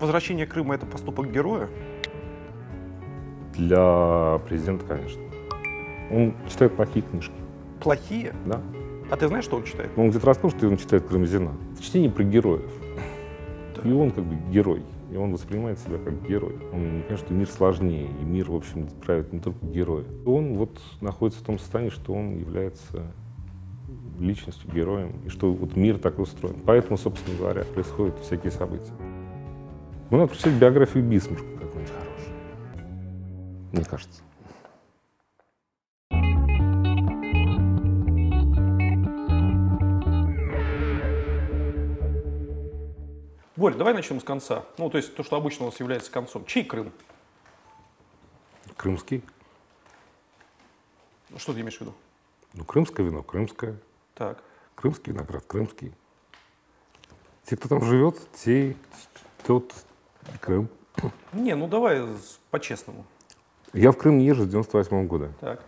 Возвращение Крыма это поступок героя? Для президента, конечно. Он читает плохие книжки. Плохие? Да. А ты знаешь, что он читает? Он где-то рассказал, что он читает Карамзина. Это чтение про героев. Да. И он как бы герой. И он воспринимает себя как герой. Он понимает, что мир сложнее, и мир, в общем, правит не только герои. Он вот находится в том состоянии, что он является личностью, героем, и что вот мир так устроен. Поэтому, собственно говоря, происходят всякие события. Ну, надо прочитать биографию Бисмарка какую-нибудь хорошую. Мне кажется. Борь, давай начнем с конца. Ну, то есть то, что обычно у нас является концом. Чей Крым? Крымский. Что ты имеешь в виду? Ну, крымское вино, крымское. Так. Крымский виноград, крымский. Те, кто там живет, те, тот Крым. Не, ну давай по-честному. Я в Крым не езжу с 98 года. Так.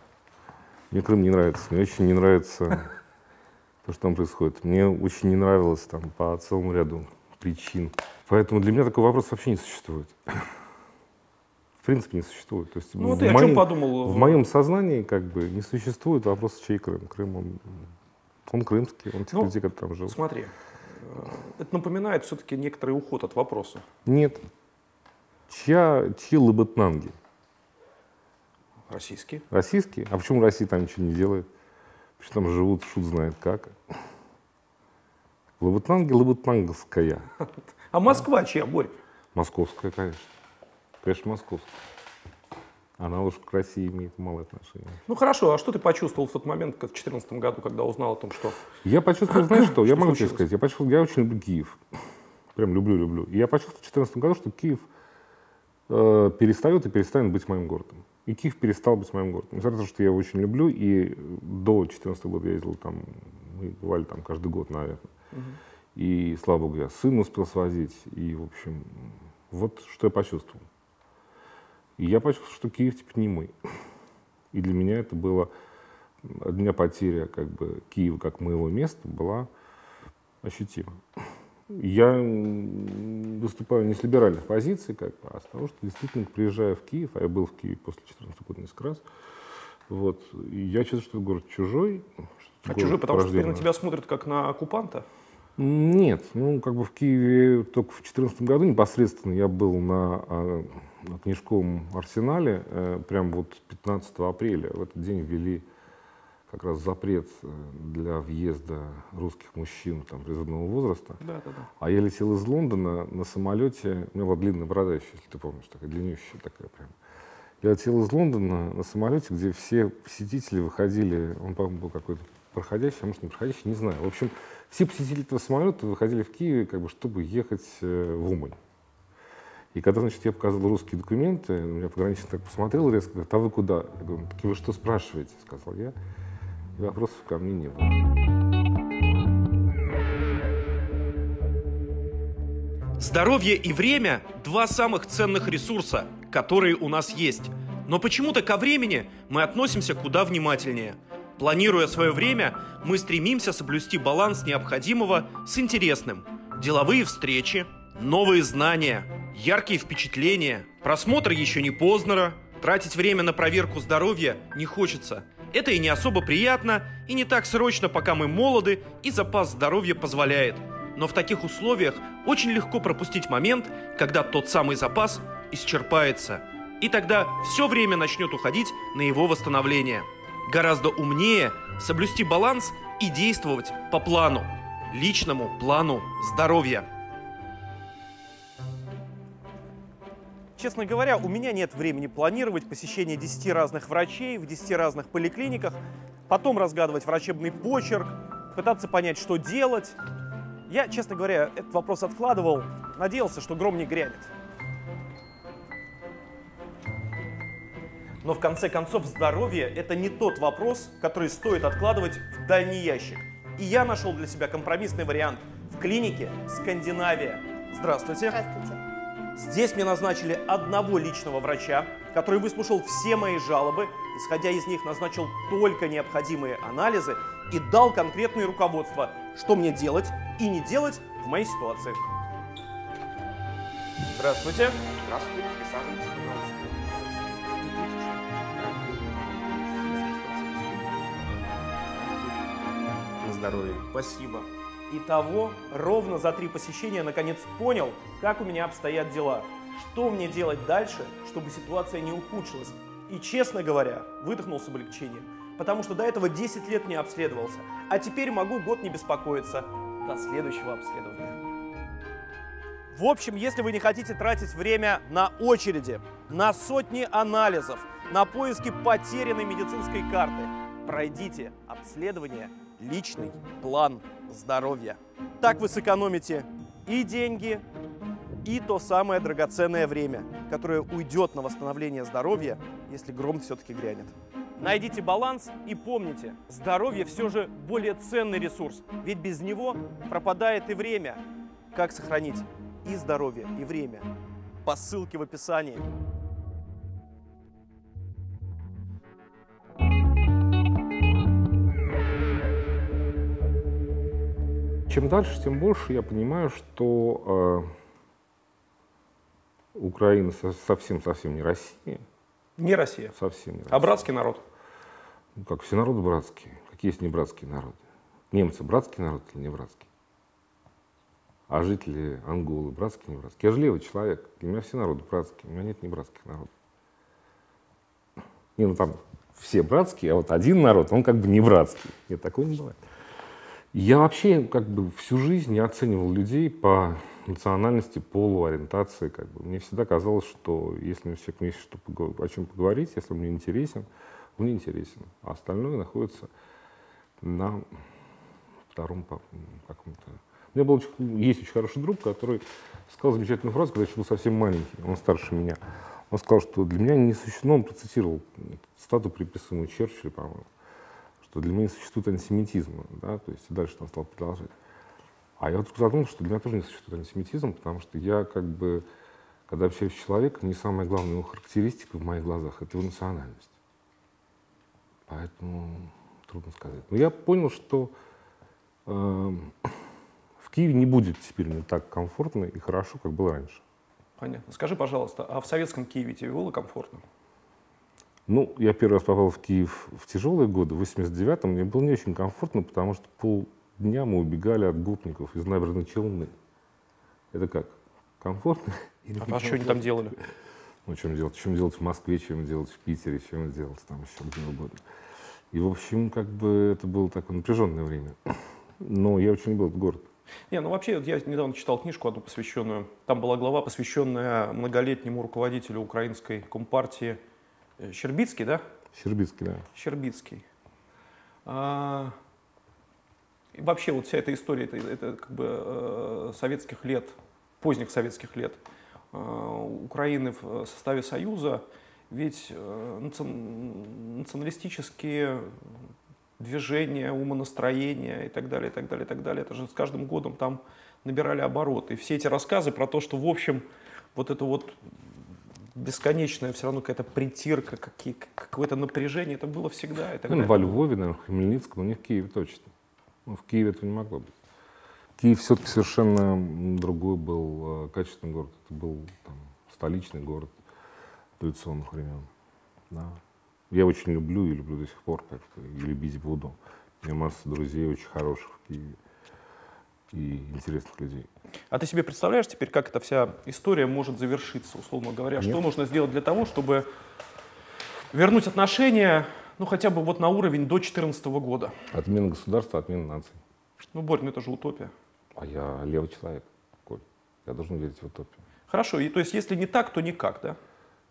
Мне Крым не нравится. Мне очень не нравится то, что там происходит. Мне очень не нравилось там по целому ряду причин. Поэтому для меня такой вопрос вообще не существует. В принципе, не существует. То есть ну, ты моем, о чем подумал? В моем сознании как бы не существует вопроса, чей Крым. Крым, он, он крымский, он тех ну, людей, которые там живут. Смотри, это напоминает все-таки некоторый уход от вопроса. Нет. Чья, чьи лабытнанги? Российские. Российские? А почему Россия там ничего не делает? Почему там живут, шут знает как? Лабытнанги, лабытнанговская. А Москва чья, Борь? Московская, конечно. Конечно, московская. Она уж к России имеет мало отношения. Ну хорошо, а что ты почувствовал в тот момент, в 2014 году, когда узнал о том, что... Я почувствовал, знаешь что, я могу тебе сказать, я почувствовал, я очень люблю Киев. Прям люблю, люблю. И я почувствовал в 2014 году, что Киев э, перестает и перестанет быть моим городом. И Киев перестал быть моим городом. Несмотря на то, что я его очень люблю, и до 2014 года я ездил там, мы бывали там каждый год, наверное. Угу. И, слава богу, я сына успел свозить. И, в общем, вот что я почувствовал. И я почувствовал, что Киев теперь не мой. И для меня это было, для меня потеря как бы Киева как моего места была ощутима. Я выступаю не с либеральных позиций, как бы, а с того, что действительно приезжаю в Киев, а я был в Киеве после 14 года несколько раз, вот, и я чувствую, что город чужой. Что а чужой, потому что теперь на тебя смотрят как на оккупанта? Нет, ну, как бы в Киеве только в 2014 году непосредственно я был на, а, на книжковом арсенале, э, прям вот 15 апреля. В этот день ввели как раз запрет э, для въезда русских мужчин там, призывного возраста. Да, да, да. А я летел из Лондона на самолете, у меня была длинная борода еще, если ты помнишь, такая длиннющая такая прям. Я летел из Лондона на самолете, где все посетители выходили, он, по-моему, был какой-то проходящий, а может не проходящий, не знаю. В общем, все посетители этого самолета выходили в Киеве, как бы, чтобы ехать э, в Умань. И когда, значит, я показывал русские документы, меня пограничник так посмотрел резко, говорит, а вы куда? Я говорю, так вы что спрашиваете? Сказал я. И вопросов ко мне не было. Здоровье и время – два самых ценных ресурса, которые у нас есть. Но почему-то ко времени мы относимся куда внимательнее. Планируя свое время, мы стремимся соблюсти баланс необходимого с интересным. Деловые встречи, новые знания, яркие впечатления, просмотр еще не Познера, тратить время на проверку здоровья не хочется – это и не особо приятно, и не так срочно, пока мы молоды, и запас здоровья позволяет. Но в таких условиях очень легко пропустить момент, когда тот самый запас исчерпается. И тогда все время начнет уходить на его восстановление. Гораздо умнее соблюсти баланс и действовать по плану. Личному плану здоровья. Честно говоря, у меня нет времени планировать посещение 10 разных врачей в 10 разных поликлиниках, потом разгадывать врачебный почерк, пытаться понять, что делать. Я, честно говоря, этот вопрос откладывал, надеялся, что гром не грянет. Но в конце концов здоровье – это не тот вопрос, который стоит откладывать в дальний ящик. И я нашел для себя компромиссный вариант в клинике «Скандинавия». Здравствуйте. Здравствуйте. Здесь мне назначили одного личного врача, который выслушал все мои жалобы, исходя из них назначил только необходимые анализы и дал конкретные руководства, что мне делать и не делать в моей ситуации. Здравствуйте. Здравствуйте, присаживайтесь, пожалуйста. На здоровье. Спасибо. Итого, ровно за три посещения наконец понял, как у меня обстоят дела. Что мне делать дальше, чтобы ситуация не ухудшилась. И, честно говоря, выдохнул с облегчением. Потому что до этого 10 лет не обследовался. А теперь могу год не беспокоиться до следующего обследования. В общем, если вы не хотите тратить время на очереди, на сотни анализов, на поиски потерянной медицинской карты, пройдите обследование «Личный план здоровья». Так вы сэкономите и деньги, и то самое драгоценное время, которое уйдет на восстановление здоровья, если гром все-таки грянет. Найдите баланс и помните, здоровье все же более ценный ресурс, ведь без него пропадает и время. Как сохранить и здоровье, и время? По ссылке в описании. Чем дальше, тем больше я понимаю, что э, Украина совсем-совсем не Россия. Не Россия, Совсем не а Россия. братский народ. Ну, как все народы братские. Какие есть не братские народы? Немцы братский народ или не братский? А жители Анголы братские, не братские? Я же левый человек. Для меня все народы братские. У меня нет не братских народов. Не, ну там все братские, а вот один народ, он как бы не братский. Нет, такого не бывает. Я вообще как бы всю жизнь не оценивал людей по национальности, полу, ориентации. Как бы. Мне всегда казалось, что если мне человек есть что о чем поговорить, если он мне интересен, он мне интересен. А остальное находится на втором каком-то... У меня был очень- есть очень хороший друг, который сказал замечательную фразу, когда я был совсем маленький, он старше меня. Он сказал, что для меня не существует, ну, он процитировал стату, приписанную Черчиллю, по-моему, что для меня не существует антисемитизма, да, то есть дальше он стал продолжать. А я вдруг задумался, что для меня тоже не существует антисемитизм, потому что я как бы, когда общаюсь с человеком, не самая главная его характеристика в моих глазах — это его национальность. Поэтому трудно сказать. Но я понял, что э, в Киеве не будет теперь мне так комфортно и хорошо, как было раньше. Понятно. Скажи, пожалуйста, а в советском Киеве тебе было комфортно? Ну, я первый раз попал в Киев в тяжелые годы, в 89-м. Мне было не очень комфортно, потому что полдня мы убегали от гопников из набережной Челны. Это как? Комфортно? или А, а что они там делали? Ну, чем делать? Чем делать в Москве, чем делать в Питере, чем делать там еще где угодно. И, в общем, как бы это было такое напряженное время. Но я очень любил этот город. Не, ну вообще, вот я недавно читал книжку одну посвященную. Там была глава, посвященная многолетнему руководителю украинской компартии Щербицкий, да? Щербицкий, да. Щербицкий. А, и вообще вот вся эта история, это, это как бы э, советских лет, поздних советских лет э, Украины в составе Союза, ведь э, национ- националистические движения, умонастроения и так далее, и так далее, и так далее, это же с каждым годом там набирали обороты. И все эти рассказы про то, что в общем вот это вот бесконечная все равно какая-то притирка, какие- какое-то напряжение, это было всегда. Так Ну, во Львове, наверное, в Хмельницком, но не в Киеве точно. Ну, в Киеве этого не могло быть. Киев все-таки совершенно другой был э, качественный город. Это был там, столичный город революционных времен. Да. Я очень люблю и люблю до сих пор, как и любить буду. У меня масса друзей очень хороших в Киеве и интересных людей. А ты себе представляешь теперь, как эта вся история может завершиться, условно говоря? Что Нет. нужно сделать для того, чтобы вернуть отношения, ну, хотя бы вот на уровень до 2014 года? Отмена государства, отмена нации. Ну, Борь, ну это же утопия. А я левый человек, Коль. Я должен верить в утопию. Хорошо, и, то есть если не так, то никак, да?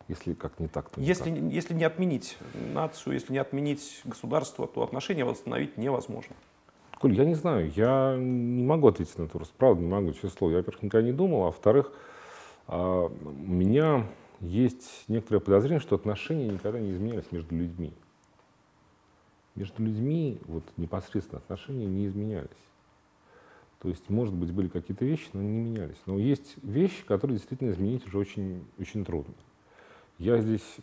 Если как не так, то Если, если не отменить нацию, если не отменить государство, то отношения восстановить невозможно. Коль, я не знаю, я не могу ответить на этот вопрос, правда не могу, слово. Я, во-первых, никогда не думал, а во-вторых, а, у меня есть некоторое подозрение, что отношения никогда не изменялись между людьми. Между людьми вот непосредственно отношения не изменялись. То есть, может быть, были какие-то вещи, но они не менялись. Но есть вещи, которые действительно изменить уже очень, очень трудно. Я здесь,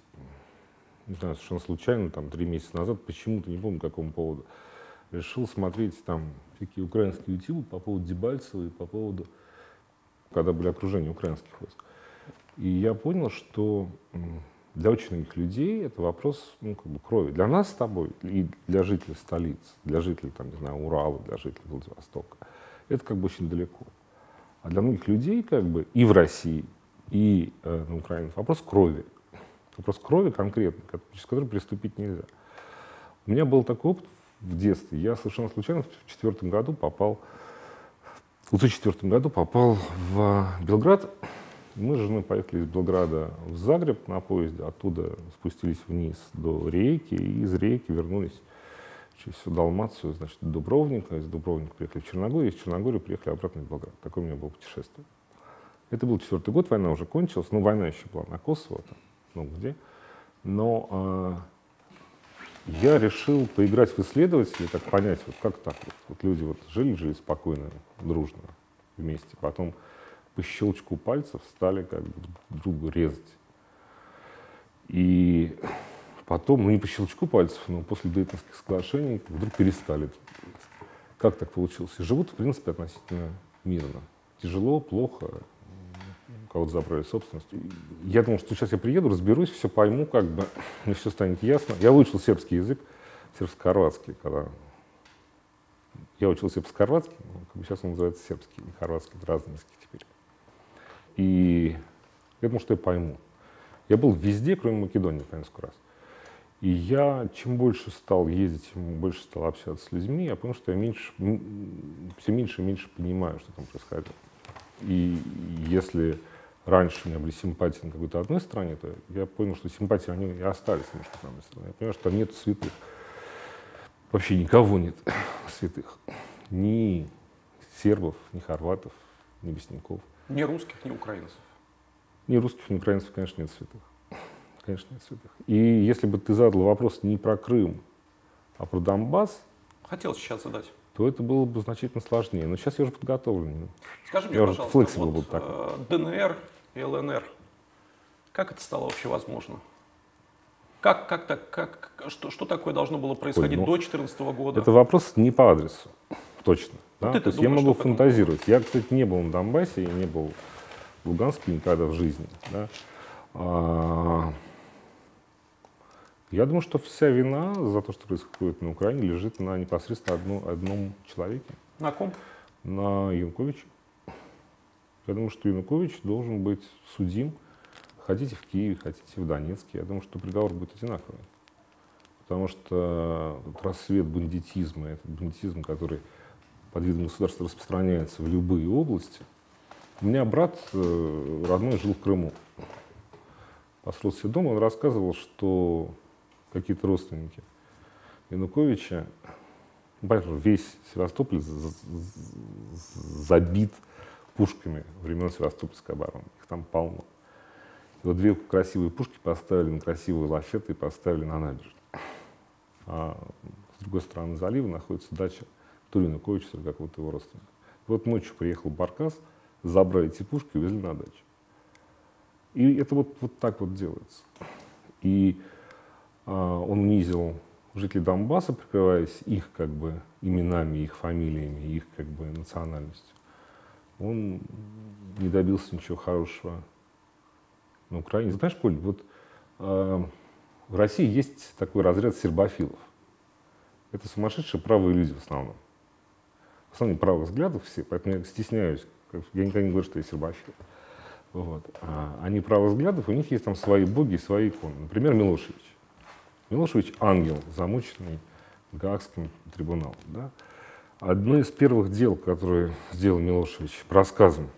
не знаю, совершенно случайно, там, три месяца назад, почему-то, не помню, по какому поводу, решил смотреть там всякие украинские ютубы по поводу Дебальцева и по поводу, когда были окружения украинских войск. И я понял, что для очень многих людей это вопрос ну, как бы крови. Для нас с тобой и для жителей столиц, для жителей, там, не знаю, Урала, для жителей Владивостока, это как бы очень далеко. А для многих людей как бы и в России, и э, на Украине вопрос крови. Вопрос крови конкретный, ко- через который приступить нельзя. У меня был такой опыт в детстве. Я совершенно случайно в четвертом году попал, в 2004 году попал в Белград. Мы с женой поехали из Белграда в Загреб на поезде, оттуда спустились вниз до Рейки, и из Рейки вернулись через всю Далмацию, значит, до Дубровника, из Дубровника приехали в Черногорию, из Черногории приехали обратно в Белград. Такое у меня было путешествие. Это был четвертый год, война уже кончилась, ну, война еще была на Косово, там, ну, где. Но а, я решил поиграть в исследователей, так понять, вот как так вот, вот люди вот жили, жили спокойно, дружно вместе, потом по щелчку пальцев стали как бы друг друга резать. И потом, ну не по щелчку пальцев, но после Дейтонских соглашений вдруг перестали. Как так получилось? И живут, в принципе, относительно мирно. Тяжело, плохо, кого-то забрали собственность. И Я думал, что сейчас я приеду, разберусь, все пойму, как бы, мне все станет ясно. Я выучил сербский язык, сербско-хорватский, когда я учил сербско-хорватский, но как бы сейчас он называется сербский, не хорватский, это разные языки теперь. И я думал, что я пойму. Я был везде, кроме Македонии, по несколько раз. И я, чем больше стал ездить, чем больше стал общаться с людьми, я понял, что я меньше, все меньше и меньше понимаю, что там происходит. И если раньше у меня были симпатии на какой-то одной стороне, то я понял, что симпатии, они и остались немножко на одной стороне. Я понял, что там нет святых. Вообще никого нет святых. Ни сербов, ни хорватов, ни бесняков. Ни русских, ни украинцев. Ни русских, ни украинцев, конечно, нет святых. Конечно, нет святых. И если бы ты задал вопрос не про Крым, а про Донбасс, Хотел сейчас задать. то это было бы значительно сложнее. Но сейчас я уже подготовлен. Скажи мне, Я пожалуйста, вот, был так. э, ДНР и ЛНР, как это стало вообще возможно? Как, как так, как, что, что такое должно было происходить ну, до 2014 года? Это вопрос не по адресу. Точно. да. ты-то То есть я думаешь, могу по этому фантазировать. Я, кстати, не был на Донбассе, я не был в Луганске никогда в жизни. да. А, Я думаю, что вся вина за то, что происходит на Украине, лежит на непосредственно одну- одном человеке. На ком? на Януковича. Я думаю, что Янукович должен быть судим. Хотите в Киеве, хотите в Донецке. Я думаю, что приговор будет одинаковый. Потому что рассвет бандитизма, этот бандитизм, который под видом государства распространяется в любые области. У меня брат э, родной жил в Крыму. Построил себе дом, он рассказывал, что какие-то родственники Януковича ну, весь Севастополь забит пушками времен Севастопольской обороны. Их там полно. И вот две красивые пушки поставили на красивые лафеты и поставили на набережную. А с другой стороны залива находится дача Януковича, то ли какого-то его родственника. И вот ночью приехал Баркас, забрали эти пушки и увезли на дачу. И это вот, вот так вот делается. И а, он унизил жителей Донбасса, прикрываясь их как бы именами, их фамилиями, их как бы национальностью. Он не добился ничего хорошего на Украине. Знаешь, Коль, вот э, в России есть такой разряд сербофилов. Это сумасшедшие правые люди в основном. В основном правых взглядов все, поэтому я стесняюсь. Я никогда не говорю, что я сербофил. Вот. А они правых взглядов, у них есть там свои боги, свои иконы. Например, Милошевич. Милошевич – ангел, замученный Гаагским трибуналом. Да? Одно из первых дел, которые сделал Милошевич, по рассказам,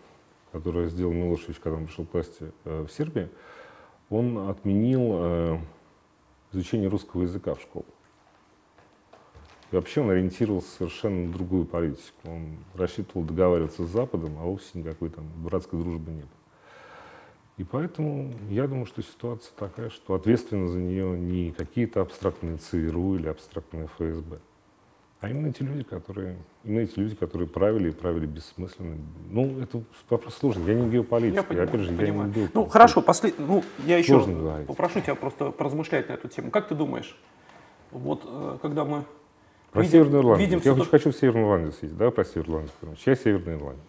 которые сделал Милошевич, когда он пришел к власти э, в Сербии, он отменил э, изучение русского языка в школах. И вообще он ориентировался совершенно на другую политику. Он рассчитывал договариваться с Западом, а вовсе никакой там братской дружбы не было. И поэтому я думаю, что ситуация такая, что ответственны за нее не какие-то абстрактные ЦРУ или абстрактные ФСБ, а именно эти люди, которые, именно эти люди, которые правили и правили бессмысленно. Ну, это вопрос сложный. Я не геополитик. Я понимаю, опять же, я понимаю. не геополитик. Ну, хорошо, послед... ну, я еще Сложно говорить. попрошу тебя просто поразмышлять на эту тему. Как ты думаешь, вот э, когда мы Про видим- Северную Ирландию. видим я всё хочу, в Северную Ирландию съездить. Да, про Северную Ирландию. Чья Северная Ирландия?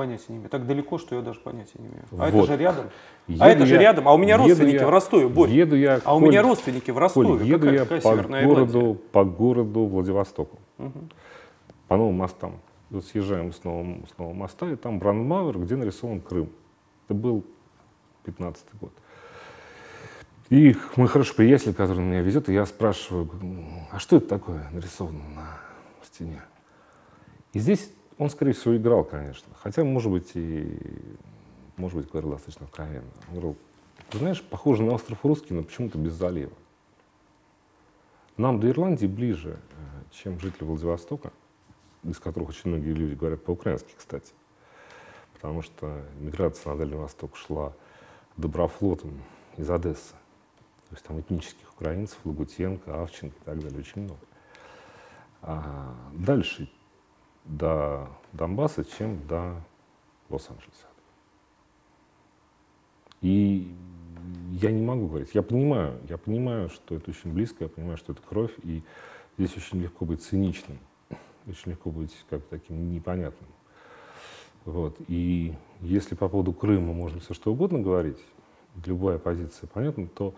Понятия не имею. Так далеко, что я даже понятия не имею. А Вот. это же рядом. Еду а это же я- рядом. А у меня родственники я- в Ростове, Борь. Еду я, А у Коль, меня родственники в Ростове. Коль, еду какая, я какая по Северная Ирландия? городу, по городу Владивостоку. По новым мостам. Вот съезжаем с нового, с нового моста, и там Брандмауэр, где нарисован Крым. Это был 15 год. И мой хороший приятель, который меня везет, и я спрашиваю, «М, а что это такое нарисовано на стене? И здесь он, скорее всего, играл, конечно. Хотя, может быть, и может быть, говорил достаточно откровенно. Он говорил, ты знаешь, похоже на остров Русский, но почему-то без залива. Нам до Ирландии ближе, э, чем жители Владивостока, из которых очень многие люди говорят по-украински, кстати. Потому что миграция на Дальний Восток шла доброфлотом из Одессы. То есть там этнических украинцев, Лагутенко, Авченко и так далее, очень много. А дальше до Донбасса, чем до Лос-Анджелеса. И я не могу говорить. Я понимаю, я понимаю, что это очень близко, я понимаю, что это кровь, и здесь очень легко быть циничным, очень легко быть как таким непонятным. Вот. И если по поводу Крыма можно все что угодно говорить, любая позиция понятна, то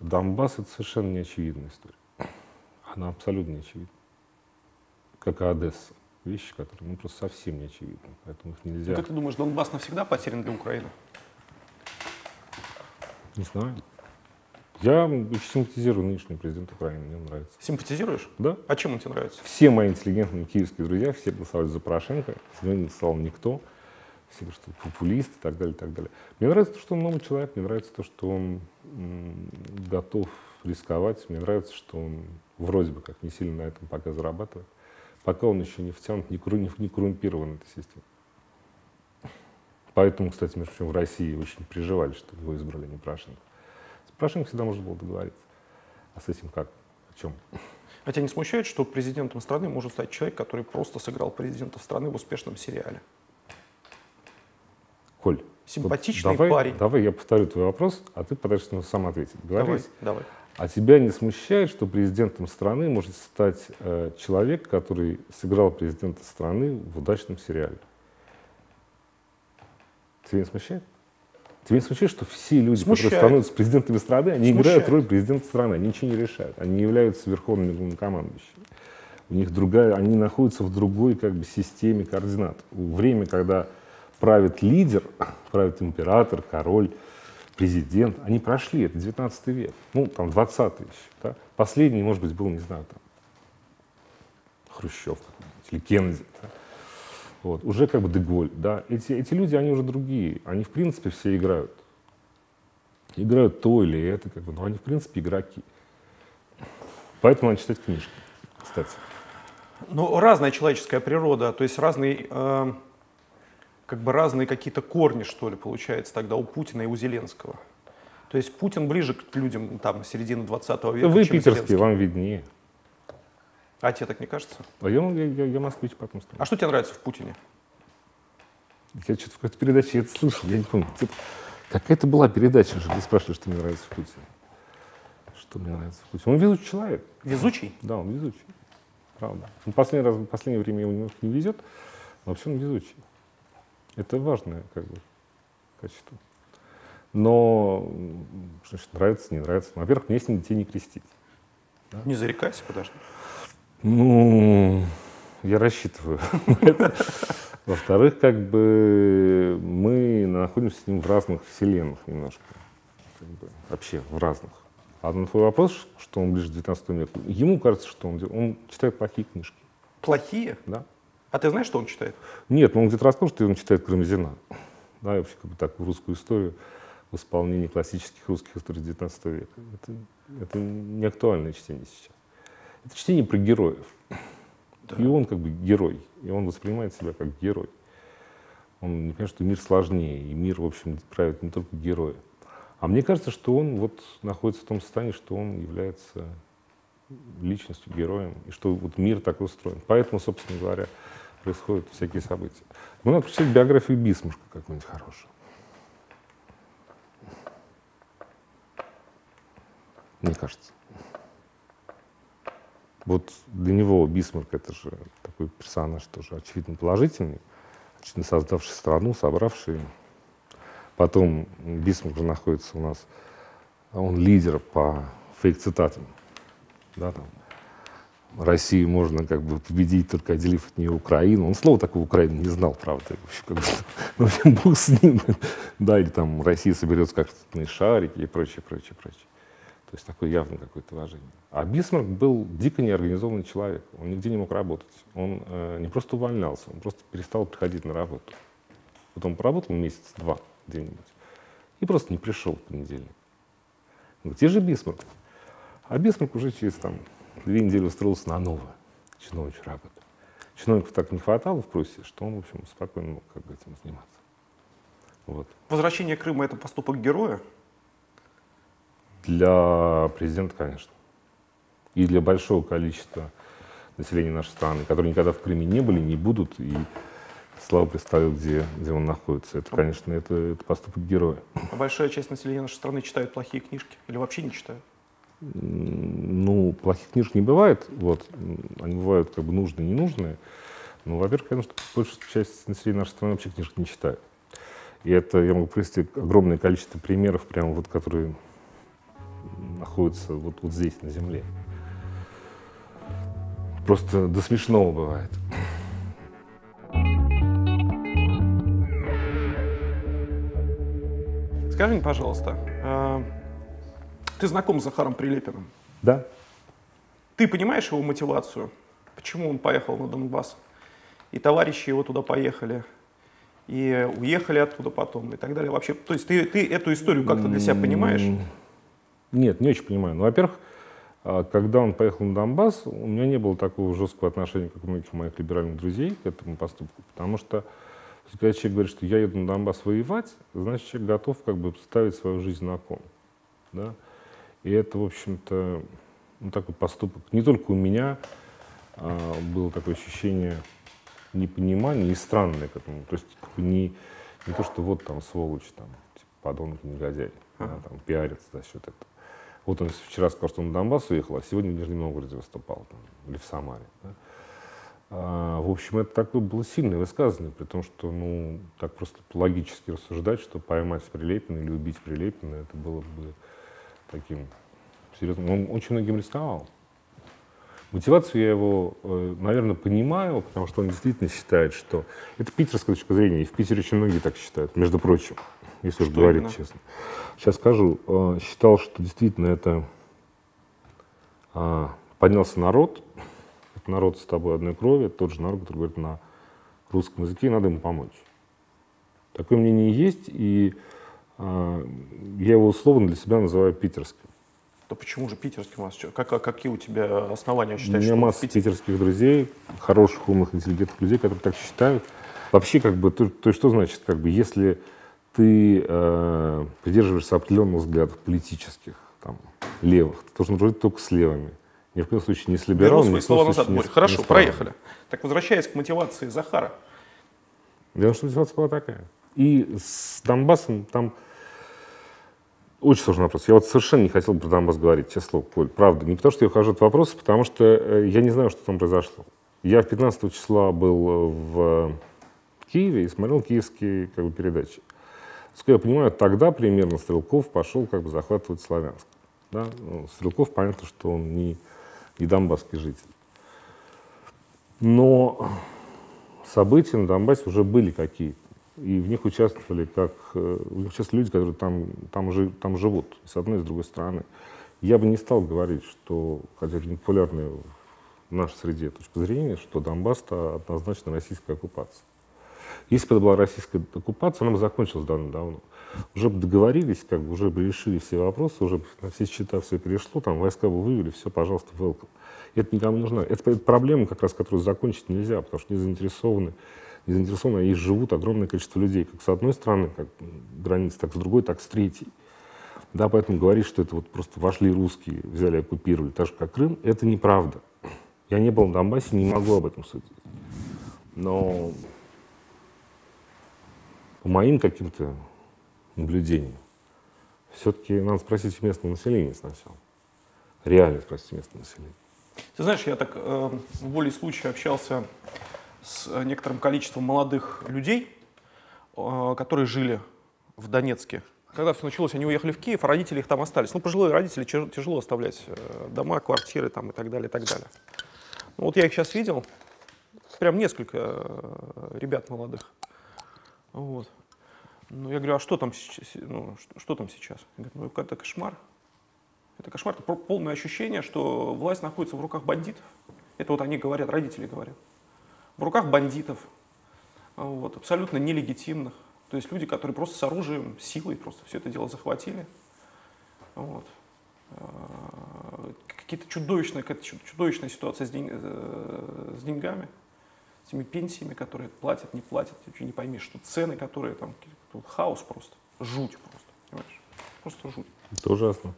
Донбасс это совершенно неочевидная история. Она абсолютно не очевидна. Как и Одесса. Вещи, которые ну, просто совсем не очевидны. Поэтому их нельзя. Ну, как ты думаешь, Донбасс навсегда потерян для Украины? Не знаю. Я симпатизирую нынешнему президенту Украины, мне нравится. Симпатизируешь? Да. А чем он тебе нравится? Все мои интеллигентные киевские друзья, все голосовали за Порошенко, за него не голосовал никто. Все говорят, что популист и так далее, и так далее. Мне нравится то, что он новый человек, мне нравится то, что он готов рисковать, мне нравится, что он вроде бы как не сильно на этом пока зарабатывает, пока он еще не втянут, не, корру- не, коррумпирован этой системой. Поэтому, кстати, между прочим, в России очень переживали, что его избрали не Порошенко. С Порошенко всегда можно было договориться. А с этим как? О чем? А тебя не смущает, что президентом страны может стать человек, который просто сыграл президента страны в успешном сериале? Коль, Симпатичный вот давай, парень. Давай я повторю твой вопрос, а ты пытаешься него сам ответить. Давай, Договорились? давай. А тебя не смущает, что президентом страны может стать э, человек, который сыграл президента страны в удачном сериале? Тебя не смущает? Тебя не смущает, что все люди, Смущает. которые становятся президентами страны, они Смущает. играют роль президента страны, они ничего не решают, они не являются верховными главнокомандующими. У них другая, они находятся в другой как бы, системе координат. Время, когда правит лидер, правит император, король, президент, они прошли, это 19 век, ну, там, 20 еще. Да? Последний, может быть, был, не знаю, там, Хрущев или Кеннеди. да. Вот. Уже как бы Деголь. Да? Эти, эти люди, они уже другие. Они, в принципе, все играют. Играют то или это, как бы, но они, в принципе, игроки. Поэтому надо читать книжки, кстати. Ну, разная человеческая природа, то есть разный, э, как бы разные какие-то корни, что ли, получается тогда у Путина и у Зеленского. То есть Путин ближе к людям там середины 20 века, Вы чем питерские, Зеленский. вам виднее. А тебе так не кажется? А я, я, я, я москвич потом стану. А что тебе нравится в Путине? Я что-то в какой-то передаче это слышал, я не помню. Где-то- Какая-то была передача же, ты спрашиваешь, что мне нравится в Путине. Что мне нравится в Путине. Он везучий человек. Везучий? Да, он везучий. Правда. Ну, последний раз, в последнее время ему немножко не везет, но вообще он везучий. Это важное как бы, качество. Но, значит, нравится, не нравится. Ну, Во-первых, мне с ним детей не крестить. Не зарекайся, подожди. Ну, я рассчитываю. Во-вторых, как бы мы находимся с ним в разных вселенных немножко. Как бы, вообще в разных. А на твой вопрос, что он ближе к 19 веку, ему кажется, что он, он читает плохие книжки. Плохие? Да? А ты знаешь, что он читает? Нет, но он где-то рассказал, что он читает Карамзина. Да, и вообще как бы такую русскую историю в исполнении классических русских историй 19 века. Это, это не актуальное чтение сейчас. Это чтение про героев. И он как бы герой. И он воспринимает себя как герой. Он не понимает, что мир сложнее. И мир, в общем, правит не только герои. А мне кажется, что он вот находится в том состоянии, что он является личностью, героем, и что вот мир так устроен. Поэтому, собственно говоря, происходят всякие события. Ну, надо прочитать биографию Бисмарка какую-нибудь хорошую. Мне кажется. Вот для него Бисмарк это же такой персонаж тоже очевидно положительный, создавший страну, собравший. Потом Бисмарк уже находится у нас, он лидер по фейк-цитатам. Да, там. Россию можно как бы победить, только отделив от нее Украину. Он слова такого Украины не знал, правда. Вообще, как бы, ну, бог с ним. Да, или там Россия соберется как то шарики и прочее, прочее, прочее. То есть такое явное какое-то уважение. А Бисмарк был дико неорганизованный человек. Он нигде не мог работать. Он э, не просто увольнялся, он просто перестал приходить на работу. Потом поработал месяц-два где-нибудь и просто не пришел в понедельник. Где же Бисмарк? А Бисмарк уже через там, две недели устроился на новую чиновничью работу. Чиновников так не хватало в Пруссии, что он, в общем, спокойно мог как бы, этим заниматься. Вот. Возвращение Крыма — это поступок героя? Для президента, конечно. И для большого количества населения нашей страны, которые никогда в Крыме не были, не будут, и слава представил, где, где он находится. Это, конечно, это, это поступок героя. А большая часть населения нашей страны читает плохие книжки? Или вообще не читают? Ну, плохих книжек не бывает. Вот. Они бывают как бы нужные ненужные. Но, во-первых, конечно, большая часть населения нашей страны вообще книжек не читает. И это, я могу привести огромное количество примеров, прямо вот, которые находятся вот, вот здесь, на Земле. Просто до смешного бывает. Скажи мне, пожалуйста, э, ты знаком с Захаром Прилепиным? Да. Ты понимаешь его мотивацию? Почему он поехал на Донбасс? И товарищи его туда поехали, и уехали оттуда потом, и так далее. Вообще, то есть ты, ты эту историю как-то для себя понимаешь? Нет, не очень понимаю. Ну, во-первых, а, когда он поехал на Донбасс, у меня не было такого жесткого отношения, как у многих моих либеральных друзей к этому поступку, потому что когда человек говорит, что я еду на Донбасс воевать, значит, человек готов как бы ставить свою жизнь на кон. Да? И это, в общем-то, ну, такой поступок. Не только у меня а, было такое ощущение непонимания и странное к этому. То есть не, не то, что вот там сволочь, там, типа, подонок, негодяй, да, там, пиарится за счет этого. Вот он вчера сказал, что он на Донбасс уехал, а сегодня в Нижнем Новгороде выступал, там, или в Самаре. Да? А, в общем, это такое было сильное высказывание, при том, что, ну, так просто логически рассуждать, что поймать Прилепина или убить Прилепина, это было бы таким серьезным. Он очень многим рисковал. Мотивацию я его, э, наверное, понимаю, потому что он действительно считает, что... Это питерская точка зрения, и в Питере очень многие так считают, между прочим, если уж говорить именно? честно. Сейчас скажу. Э, считал, что действительно это а, поднялся народ, народ с тобой одной крови, тот же народ, который говорит на русском языке, и надо ему помочь. Такое мнение есть, и я его условно для себя называю питерским. Да почему же питерским? Как, а какие у тебя основания считать? У меня масса Питер... питерских друзей, хороших, умных, интеллигентных людей, которые так считают. Вообще, как бы, то, то что значит, как бы, если ты э, придерживаешься определенных взглядов политических, там, левых, ты должен дружить только с левыми. Ни в коем случае не с либералом. Верну свои слова назад, Борь. Хорошо, не проехали. Так, возвращаясь к мотивации Захара. Дело что мотивация была такая. И с Донбассом там очень сложный вопрос. Я вот совершенно не хотел про Донбасс говорить, честно Коль. Правда. Не потому, что я ухожу от вопроса, потому что э, я не знаю, что там произошло. Я 15 числа был в Киеве и смотрел киевские как бы, передачи. Сколько я понимаю, тогда примерно Стрелков пошел как бы захватывать Славянск. Да? Ну, Стрелков, понятно, что он не и донбасский житель. Но события на Донбассе уже были какие-то. И в них участвовали как э, в них участвовали люди, которые там, там, жи, там живут, с одной и с другой стороны. Я бы не стал говорить, что, хотя это не в нашей среде точка зрения, что Донбасс это однозначно российская оккупация. Если бы это была российская оккупация, она бы закончилась давно-давно уже бы договорились, как бы уже бы решили все вопросы, уже бы на все счета все перешло, там войска бы вывели, все, пожалуйста, welcome. Это никому не нужно. Это, это проблема, как раз, которую закончить нельзя, потому что не заинтересованы, не заинтересованы, и живут огромное количество людей, как с одной стороны, как границы, так с другой, так с третьей. Да, поэтому говорить, что это вот просто вошли русские, взяли, оккупировали, так же, как Крым, это неправда. Я не был на Донбассе, не могу об этом судить. Но по моим каким-то наблюдений. Все-таки надо спросить местного населения сначала. Реально спросить местного населения. Ты знаешь, я так э, в более случае общался с э, некоторым количеством молодых людей, э, которые жили в Донецке. Когда все началось, они уехали в Киев, а родители их там остались. Ну, пожилые родители тяж- тяжело оставлять э, дома, квартиры там и так далее, и так далее. Ну, вот я их сейчас видел, прям несколько ребят молодых. Вот. Ну, я говорю, а что там, ну, что, что там сейчас? Они говорят, ну, это кошмар. Это кошмар, это полное ощущение, что власть находится в руках бандитов. Это вот они говорят, родители говорят. В руках бандитов, вот, абсолютно нелегитимных. То есть люди, которые просто с оружием, силой просто все это дело захватили. Вот. А, Какие-то чудовищные, какая-то чуд- чудовищная ситуация с, день- э, с деньгами, с этими пенсиями, которые платят, не платят, ты не поймешь, что цены, которые там, хаос просто, жуть просто, понимаешь? Просто жуть. Это ужасно.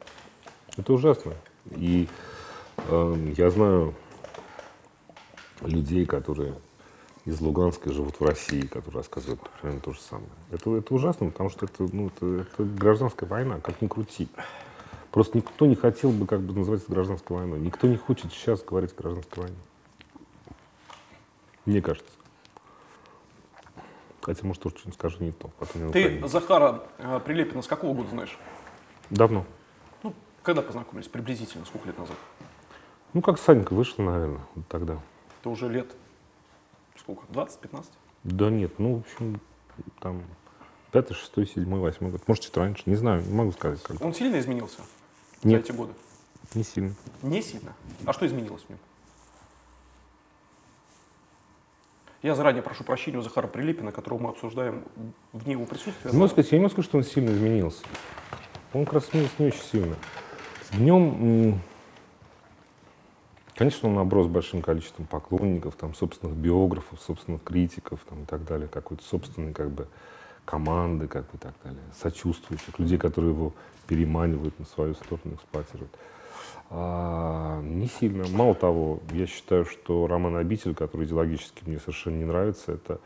Это ужасно. И эм, я знаю людей, которые из Луганска живут в России, которые рассказывают примерно то же самое. Это, это ужасно, потому что это, ну, это, это гражданская война, как ни крути. Просто никто не хотел бы как бы называть это гражданской войной. Никто не хочет сейчас говорить о гражданской войне. Мне кажется. Хотя, может, тоже что-нибудь скажу не то. Потом я Ты Украине. Захара э, Прилепина с какого года знаешь? Давно. Ну, когда познакомились? Приблизительно, сколько лет назад? Ну, как Санька вышла, наверное, вот тогда. Это уже лет, сколько, 20-15? Да нет, ну, в общем, там пятый, шестой, седьмой, восьмой год. Может, чуть раньше, не знаю, не могу сказать. Как. Он сильно изменился Нет. за эти годы? Не сильно. Не сильно. А что изменилось в нем? Я заранее прошу прощения у Захара Прилепина, которого мы обсуждаем вне его присутствия. Не могу сказать, я не могу сказать, что он сильно изменился. Он как раз изменился не очень сильно. В нем, конечно, он оброс большим количеством поклонников, там, собственных биографов, собственных критиков там, и так далее, какой-то собственной как бы, команды, как бы и так далее, сочувствующих, людей, которые его переманивают на свою сторону, эксплуатируют. А, не сильно. Мало того, я считаю, что роман «Обитель», который идеологически мне совершенно не нравится, это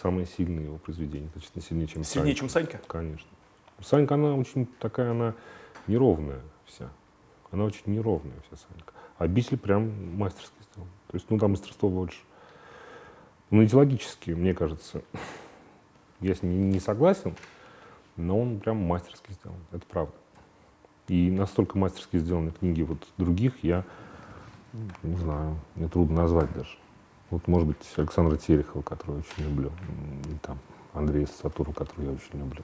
самое сильное его произведение. Значительно сильнее, чем Сильнее, «Санька». чем Санька? Конечно. Санька, она очень такая, она неровная вся. Она очень неровная вся Санька. А Битель прям мастерски сделан. То есть, ну, там мастерство больше. Ну, идеологически, мне кажется, я с ним не согласен, но он прям мастерски сделан. Это правда. И настолько мастерски сделаны книги вот других, я не знаю, мне трудно назвать даже. Вот, может быть, Александра Терехова, которую я очень люблю, и там Андрея Сатуру, которого я очень люблю.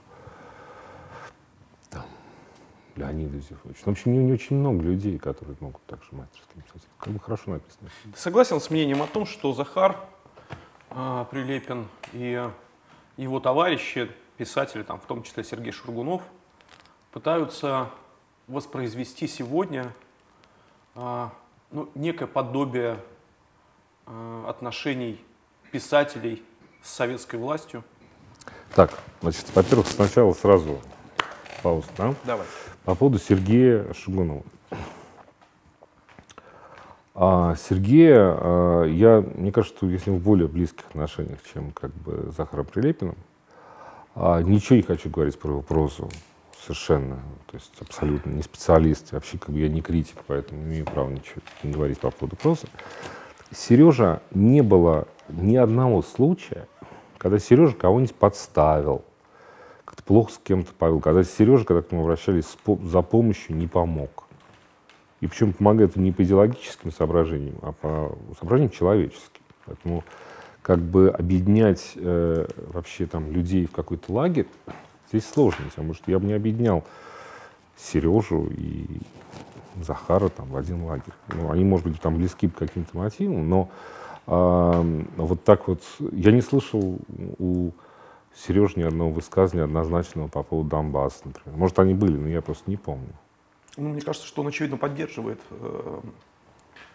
Там, Леонида Зюфовича. В общем, не, не очень много людей, которые могут так же мастерски написать. Как бы хорошо написано. Ты согласен с мнением о том, что Захар а, Прилепин и его товарищи, писатели, там, в том числе Сергей Шургунов, пытаются воспроизвести сегодня а, ну, некое подобие а, отношений писателей с советской властью? Так, значит, во-первых, сначала сразу пауза, да? Давай. По поводу Сергея Шугунова. А Сергея, а, я, мне кажется, что я с ним в более близких отношениях, чем как бы с Захаром Прилепиным. А, ничего не хочу говорить про его прозу совершенно. То есть абсолютно не специалист. Вообще как бы я не критик, поэтому не имею права ничего не говорить по поводу прозы. Сережа не было ни одного случая, когда Сережа кого-нибудь подставил, плохо с кем-то повел. Когда Сережа, когда к нему обращались за помощью, не помог. И причем помогает не по идеологическим соображениям, а по соображениям человеческим. Поэтому как бы объединять э, вообще там людей в какой-то лагерь здесь сложно, потому что я бы не объединял Сережу и Захара там в один лагерь. Ну, они, может быть, там близки по каким-то мотивам, но а, вот так вот я не слышал у Сережи ни одного высказывания однозначного по поводу Донбасса, например. Может, они были, но я просто не помню. Ну, мне кажется, что он, очевидно, поддерживает э,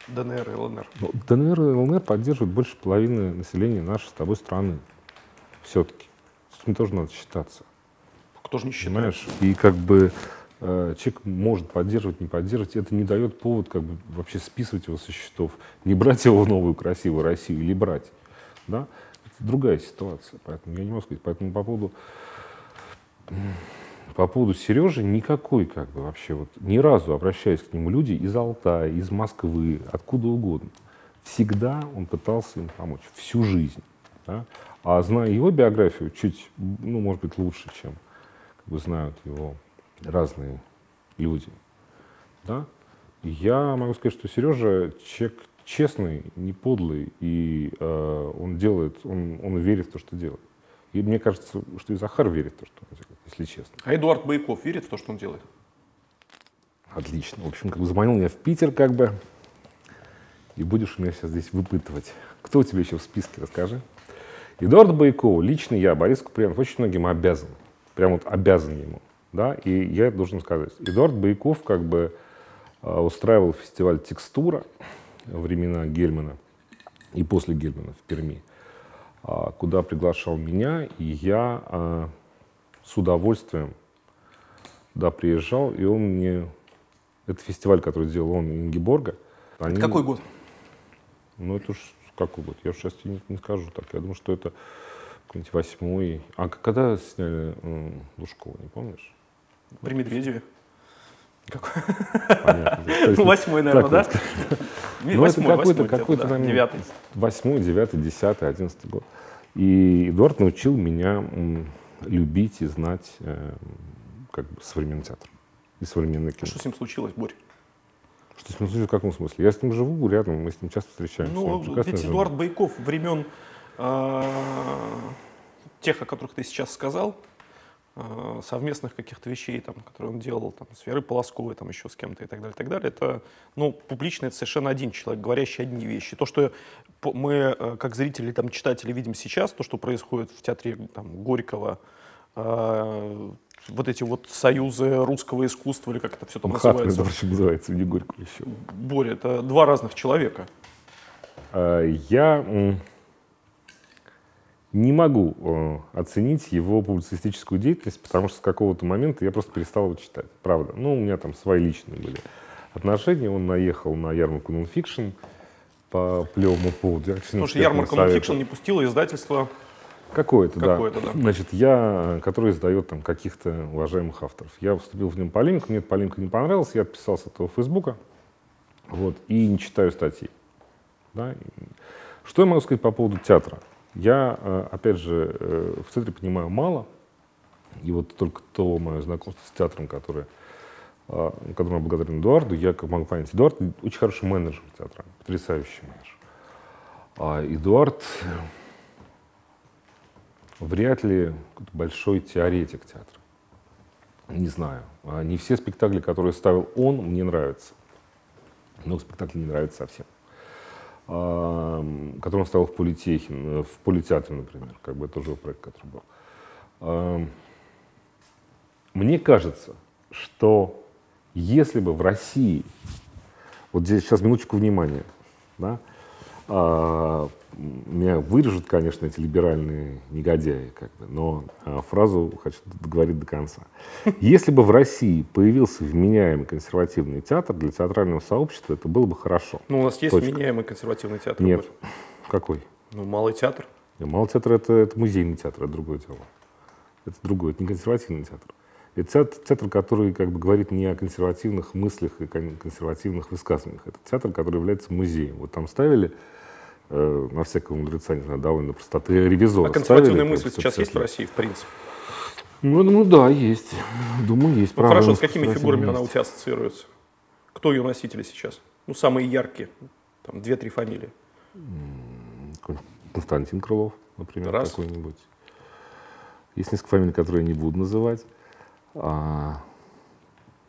ДНР и ЛНР. Но ДНР и ЛНР поддерживают больше половины населения нашей с тобой страны. Все-таки. С этим тоже надо считаться. Кто же не считает? Понимаешь? И как бы э, человек может поддерживать, не поддерживать. Это не дает повод как бы вообще списывать его со счетов. Не брать его в новую красивую Россию или брать. Да? Другая ситуация. Поэтому я не могу сказать. Поэтому по поводу по поводу Сережи никакой, как бы вообще вот ни разу обращаясь к нему люди из Алтая, из Москвы, откуда угодно, всегда он пытался им помочь, всю жизнь. Да? А зная его биографию, чуть, ну, может быть, лучше, чем как бы, знают его разные люди. Да? Я могу сказать, что Сережа человек честный, не подлый, и э, он делает, он, он верит в то, что делает. И мне кажется, что и Захар верит в то, что он делает, если честно. А Эдуард Байков верит в то, что он делает? Отлично. В общем, как бы заманил меня в Питер, как бы. И будешь у меня сейчас здесь выпытывать. Кто у тебя еще в списке, расскажи. Эдуард Байков, лично я, Борис Куприянов, очень многим обязан. Прям вот обязан ему. Да? И я должен сказать, Эдуард Байков как бы э, устраивал фестиваль «Текстура» времена Гельмана и после Гельмана в Перми, а, куда приглашал меня, и я а, с удовольствием да, приезжал, и он мне... Это фестиваль, который делал он и Ингеборга. Они, какой год? Ну, это уж какой год? Я уж сейчас тебе не, не скажу так. Я думаю, что это какой-нибудь восьмой. А когда сняли Лужкова, не помнишь? При Медведеве. Ну, восьмой, наверное, да? Ну, это какой-то, какой-то, наверное, девятый. Восьмой, девятый, десятый, одиннадцатый год. И Эдуард научил меня любить и знать э, как бы современный театр и современное кино. Что с ним случилось, Борь? Что с ним случилось, в каком смысле? Я с ним живу рядом, мы с ним часто встречаемся. Ну, ведь Эдуард Байков времен э, тех, о которых ты сейчас сказал, совместных каких-то вещей, там, которые он делал там, с Верой Полосковой, там, еще с кем-то и так далее, и так далее, это, ну, публично это совершенно один человек, говорящий одни вещи. То, что мы, э, как зрители, там, читатели, видим сейчас, то, что происходит в театре там, Горького, э, вот эти вот союзы русского искусства, или как это все там Мхатный, называется. Мхатный, называется, не Горького еще. Боря, это два разных человека. Я не могу э, оценить его публицистическую деятельность, потому что с какого-то момента я просто перестал его читать. Правда. Ну, у меня там свои личные были отношения. Он наехал на ярмарку нонфикшн по плевому поводу. Потому что ярмарка нонфикшн не пустила издательство Какое-то, Какое да. да. Значит, я, который издает там каких-то уважаемых авторов. Я вступил в нем полемику, мне эта полемика не понравилась, я отписался от этого Фейсбука, вот, и не читаю статьи. Да. Что я могу сказать по поводу театра? Я, э, опять же, э, в центре понимаю мало, и вот только то мое знакомство с театром, которое, э, которому я благодарен Эдуарду, я как могу понять, Эдуард очень хороший менеджер театра, потрясающий менеджер. А Эдуард вряд ли большой теоретик театра. Не знаю. А не все спектакли, которые ставил он, мне нравятся. Много спектаклей не нравится совсем который он ставил в политехе, в политеатре, например, как бы это тоже проект, который был. Мне кажется, что если бы в России, вот здесь сейчас минуточку внимания, да, а, меня вырежут, конечно, эти либеральные негодяи, как бы, но а, фразу хочу договорить до конца. Если бы в России появился вменяемый консервативный театр для театрального сообщества, это было бы хорошо. Ну, у нас есть Точка. вменяемый консервативный театр. Нет. Какой? Ну, малый театр. Малый театр это, это музейный театр, это другое дело. Это другое, это не консервативный театр. Это театр, театр, который как бы говорит не о консервативных мыслях и консервативных высказываниях. Это театр, который является музеем. Вот там ставили на всякого мудреца, не знаю, довольно простоты ревизора. А консервативная мысль сейчас есть в России, в принципе? Ну, ну да, есть. Думаю, есть. Ну, хорошо, с какими фигурами она у тебя ассоциируется? Кто ее носители сейчас? Ну, самые яркие. Там две-три фамилии. Константин Крылов, например, Раз. какой-нибудь. Есть несколько фамилий, которые я не буду называть. А,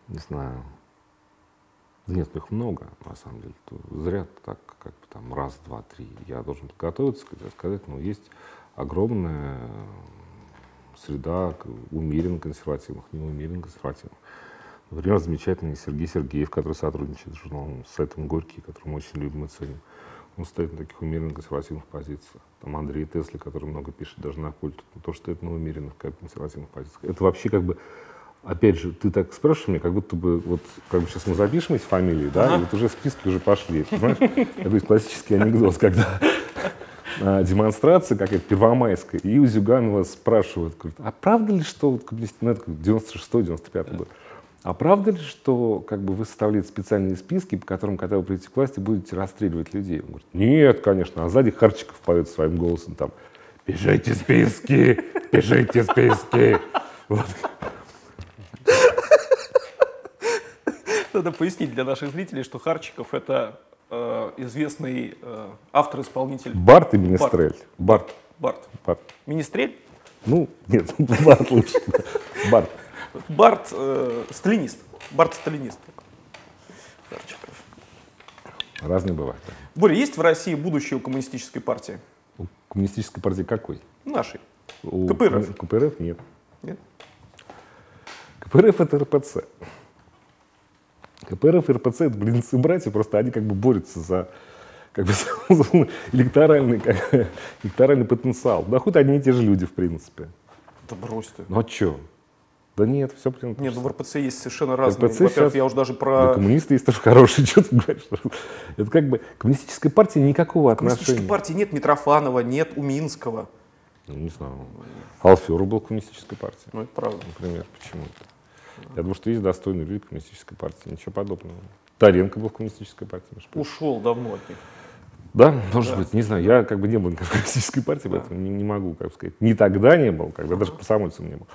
не знаю. Нет, их много, на самом деле. Зря так, как бы там раз, два, три. Я должен подготовиться, сказать, но есть огромная среда умеренно консервативных, неумеренно консервативных. Например, замечательный Сергей Сергеев, который сотрудничает с журналом, с сайтом Горький, который мы очень любим и ценим. Он стоит на таких умеренно консервативных позициях. Там Андрей Тесли, который много пишет даже на культ, тоже стоит на умеренных консервативных позициях. Это вообще как бы опять же, ты так спрашиваешь меня, как будто бы, вот, как бы сейчас мы запишем эти фамилии, да, ага. и вот уже списки уже пошли, понимаешь? Это классический анекдот, когда а, демонстрация какая-то первомайская, и у Зюганова спрашивают, говорит, а правда ли, что вот, ну, 96-95 год, А правда ли, что как бы вы составляете специальные списки, по которым, когда вы придете к власти, будете расстреливать людей? Он говорит, нет, конечно. А сзади Харчиков поет своим голосом там, пишите списки, пишите списки. Вот. Надо пояснить для наших зрителей, что Харчиков это э, известный э, автор-исполнитель Барт и Министрель. Барт. Барт. Барт. Министрель? Ну, нет, Барт лучше. Барт. Барт э, сталинист. Барт сталинист. Харчиков. Разные бывают. да. Боря, есть в России будущее у коммунистической партии? У коммунистической партии какой? Нашей. У КПРФ. КПРФ нет. Нет? КПРФ это РПЦ. КПРФ и РПЦ это близнецы-братья, просто они как бы борются за как бы, электоральный, как электоральный потенциал. Да хоть одни и те же люди, в принципе. Да брось ты. Ну а что? Да нет, все то Нет, ну в. РПЦ есть совершенно разные. РПЦ Во-первых, сейчас- я уже даже Да, про... коммунисты есть тоже хорошие, что ты говоришь. Это как бы коммунистическая партия никакого коммунистической отношения. партии нет Митрофанова, нет Уминского. Ну, не знаю. Алферу был коммунистической партии, Ну, это правда. например, почему-то. Я думаю, что есть достойные люди коммунистической партии, ничего подобного. Таренко был в коммунистической партии, между прочим. Ушел давно от них. Да, может быть, не знаю. Я как бы не был никакой коммунистической партии, поэтому не, не могу, как сказать. Ни тогда не был, когда даже комсомольцем не был,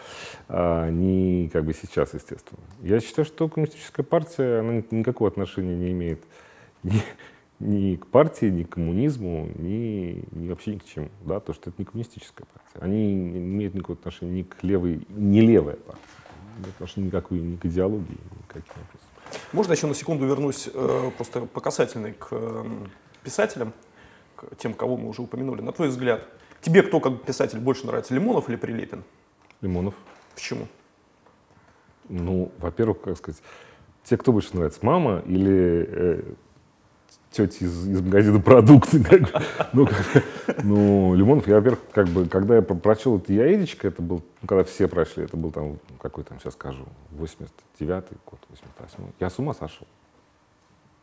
а, ни как бы сейчас, естественно. Я считаю, что коммунистическая партия, она ни- никакого отношения не имеет ни, ни к партии, ни к коммунизму, ни, ни вообще ни к чему. Да, то, что это не коммунистическая партия. Они не имеют никакого отношения ни к левой, не левая партия. Не отношения никакой, ни к идеологии, никаким образом. Можно еще на секунду вернусь э, просто по касательной к э, писателям, к тем, кого мы уже упомянули. На твой взгляд, тебе кто как писатель больше нравится, Лимонов или Прилепин? Лимонов. Почему? Ну, во-первых, как сказать, те, кто больше нравится, мама или э, тети из, из магазина продукты. как ну, как ну, Лимонов, я, во-первых, как бы, когда я про- прочел это яичко, это был, ну, когда все прочли, это был там, какой там, сейчас скажу, 89-й год, 88-й. Я с ума сошел.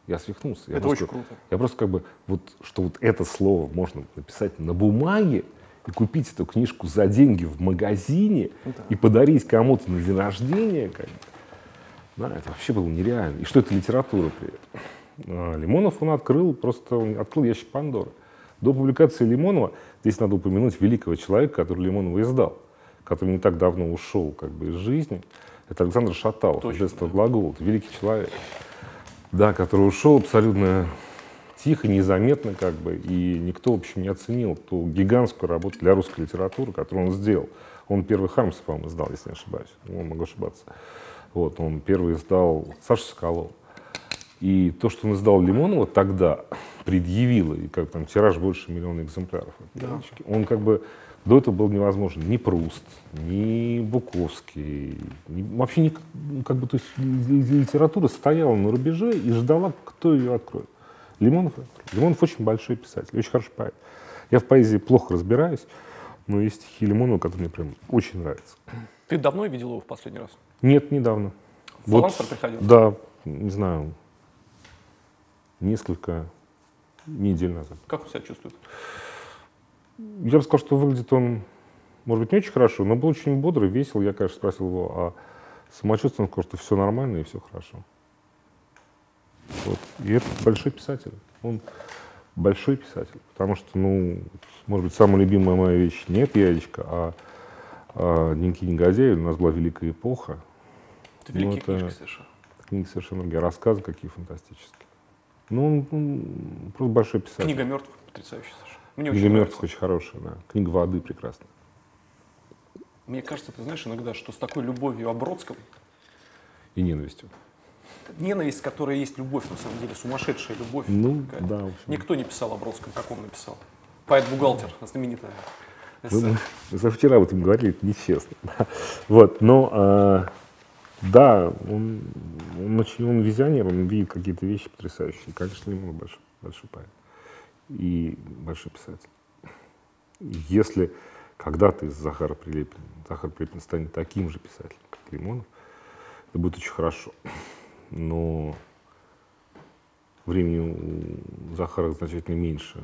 Я свихнулся. Я Это просто- очень круто. Я просто как бы, вот, что вот это слово можно написать на бумаге и купить эту книжку за деньги в магазине и подарить кому-то на день рождения, как бы. Да, это вообще было нереально. И что это литература при этом? А, Лимонов он открыл, просто он открыл ящик Пандоры. До публикации Лимонова, здесь надо упомянуть великого человека, который Лимонова издал, который не так давно ушел как бы, из жизни. Это Александр Шаталов, издательство «Глагол». Это великий человек. Да, который ушел абсолютно тихо, незаметно, как бы, и никто, в общем, не оценил ту гигантскую работу для русской литературы, которую он сделал. Он первый Хармс, по-моему, издал, если не ошибаюсь. Ну, могу ошибаться. Вот, он первый издал Саша Соколов. И то, что он издал Лимонова тогда, предъявило, и как там тираж больше миллиона экземпляров. книжки, Он как бы до этого был невозможен. Ни Пруст, ни Буковский, ни- вообще ни, как бы, то есть ли- ли- литература стояла на рубеже и ждала, кто ее откроет. Лимонов. Лимонов очень большой писатель, очень хороший поэт. Я в поэзии плохо разбираюсь, но есть стихи Лимонова, которые мне прям очень нравятся. Ты давно видел его в последний раз? Нет, недавно. В Фаланстер приходил? Да, не знаю, несколько недель назад. Как он себя чувствует? Я бы сказал, что выглядит он, может быть, не очень хорошо, но был очень бодрый, весел. Я, конечно, спросил его о самочувствии, он сказал, что все нормально и все хорошо. Вот. И это большой писатель. Он большой писатель, потому что, ну, может быть, самая любимая моя вещь не это яичко, а, а «Дневники негодяя». У нас была великая эпоха. Это Ну, великие это- книжки совершенно. Книги совершенно другие, рассказы какие фантастические. Ну, он, он просто большой писатель. Книга мертвых потрясающая совершенно. Мне Книга очень мертвых очень хорошая, да. Книга воды прекрасная. Мне кажется, ты знаешь иногда, что с такой любовью о Бродском, И ненавистью. ненависть, которая есть любовь, на самом деле, сумасшедшая любовь. Ну, какая-то. да, в общем. Никто не писал о Бродском, как он написал. Поэт-бухгалтер, знаменитая. Мы, мы за вчера об этом говорили, это нечестно. Вот, но а, да, он, он очень он визионер, он видит какие-то вещи потрясающие. Конечно, Лимонов большой, большой поэт. И большой писатель. Если когда-то из Захара Прилепина, Захар Прилепин станет таким же писателем, как Лимонов, это будет очень хорошо. Но времени у Захара значительно меньше,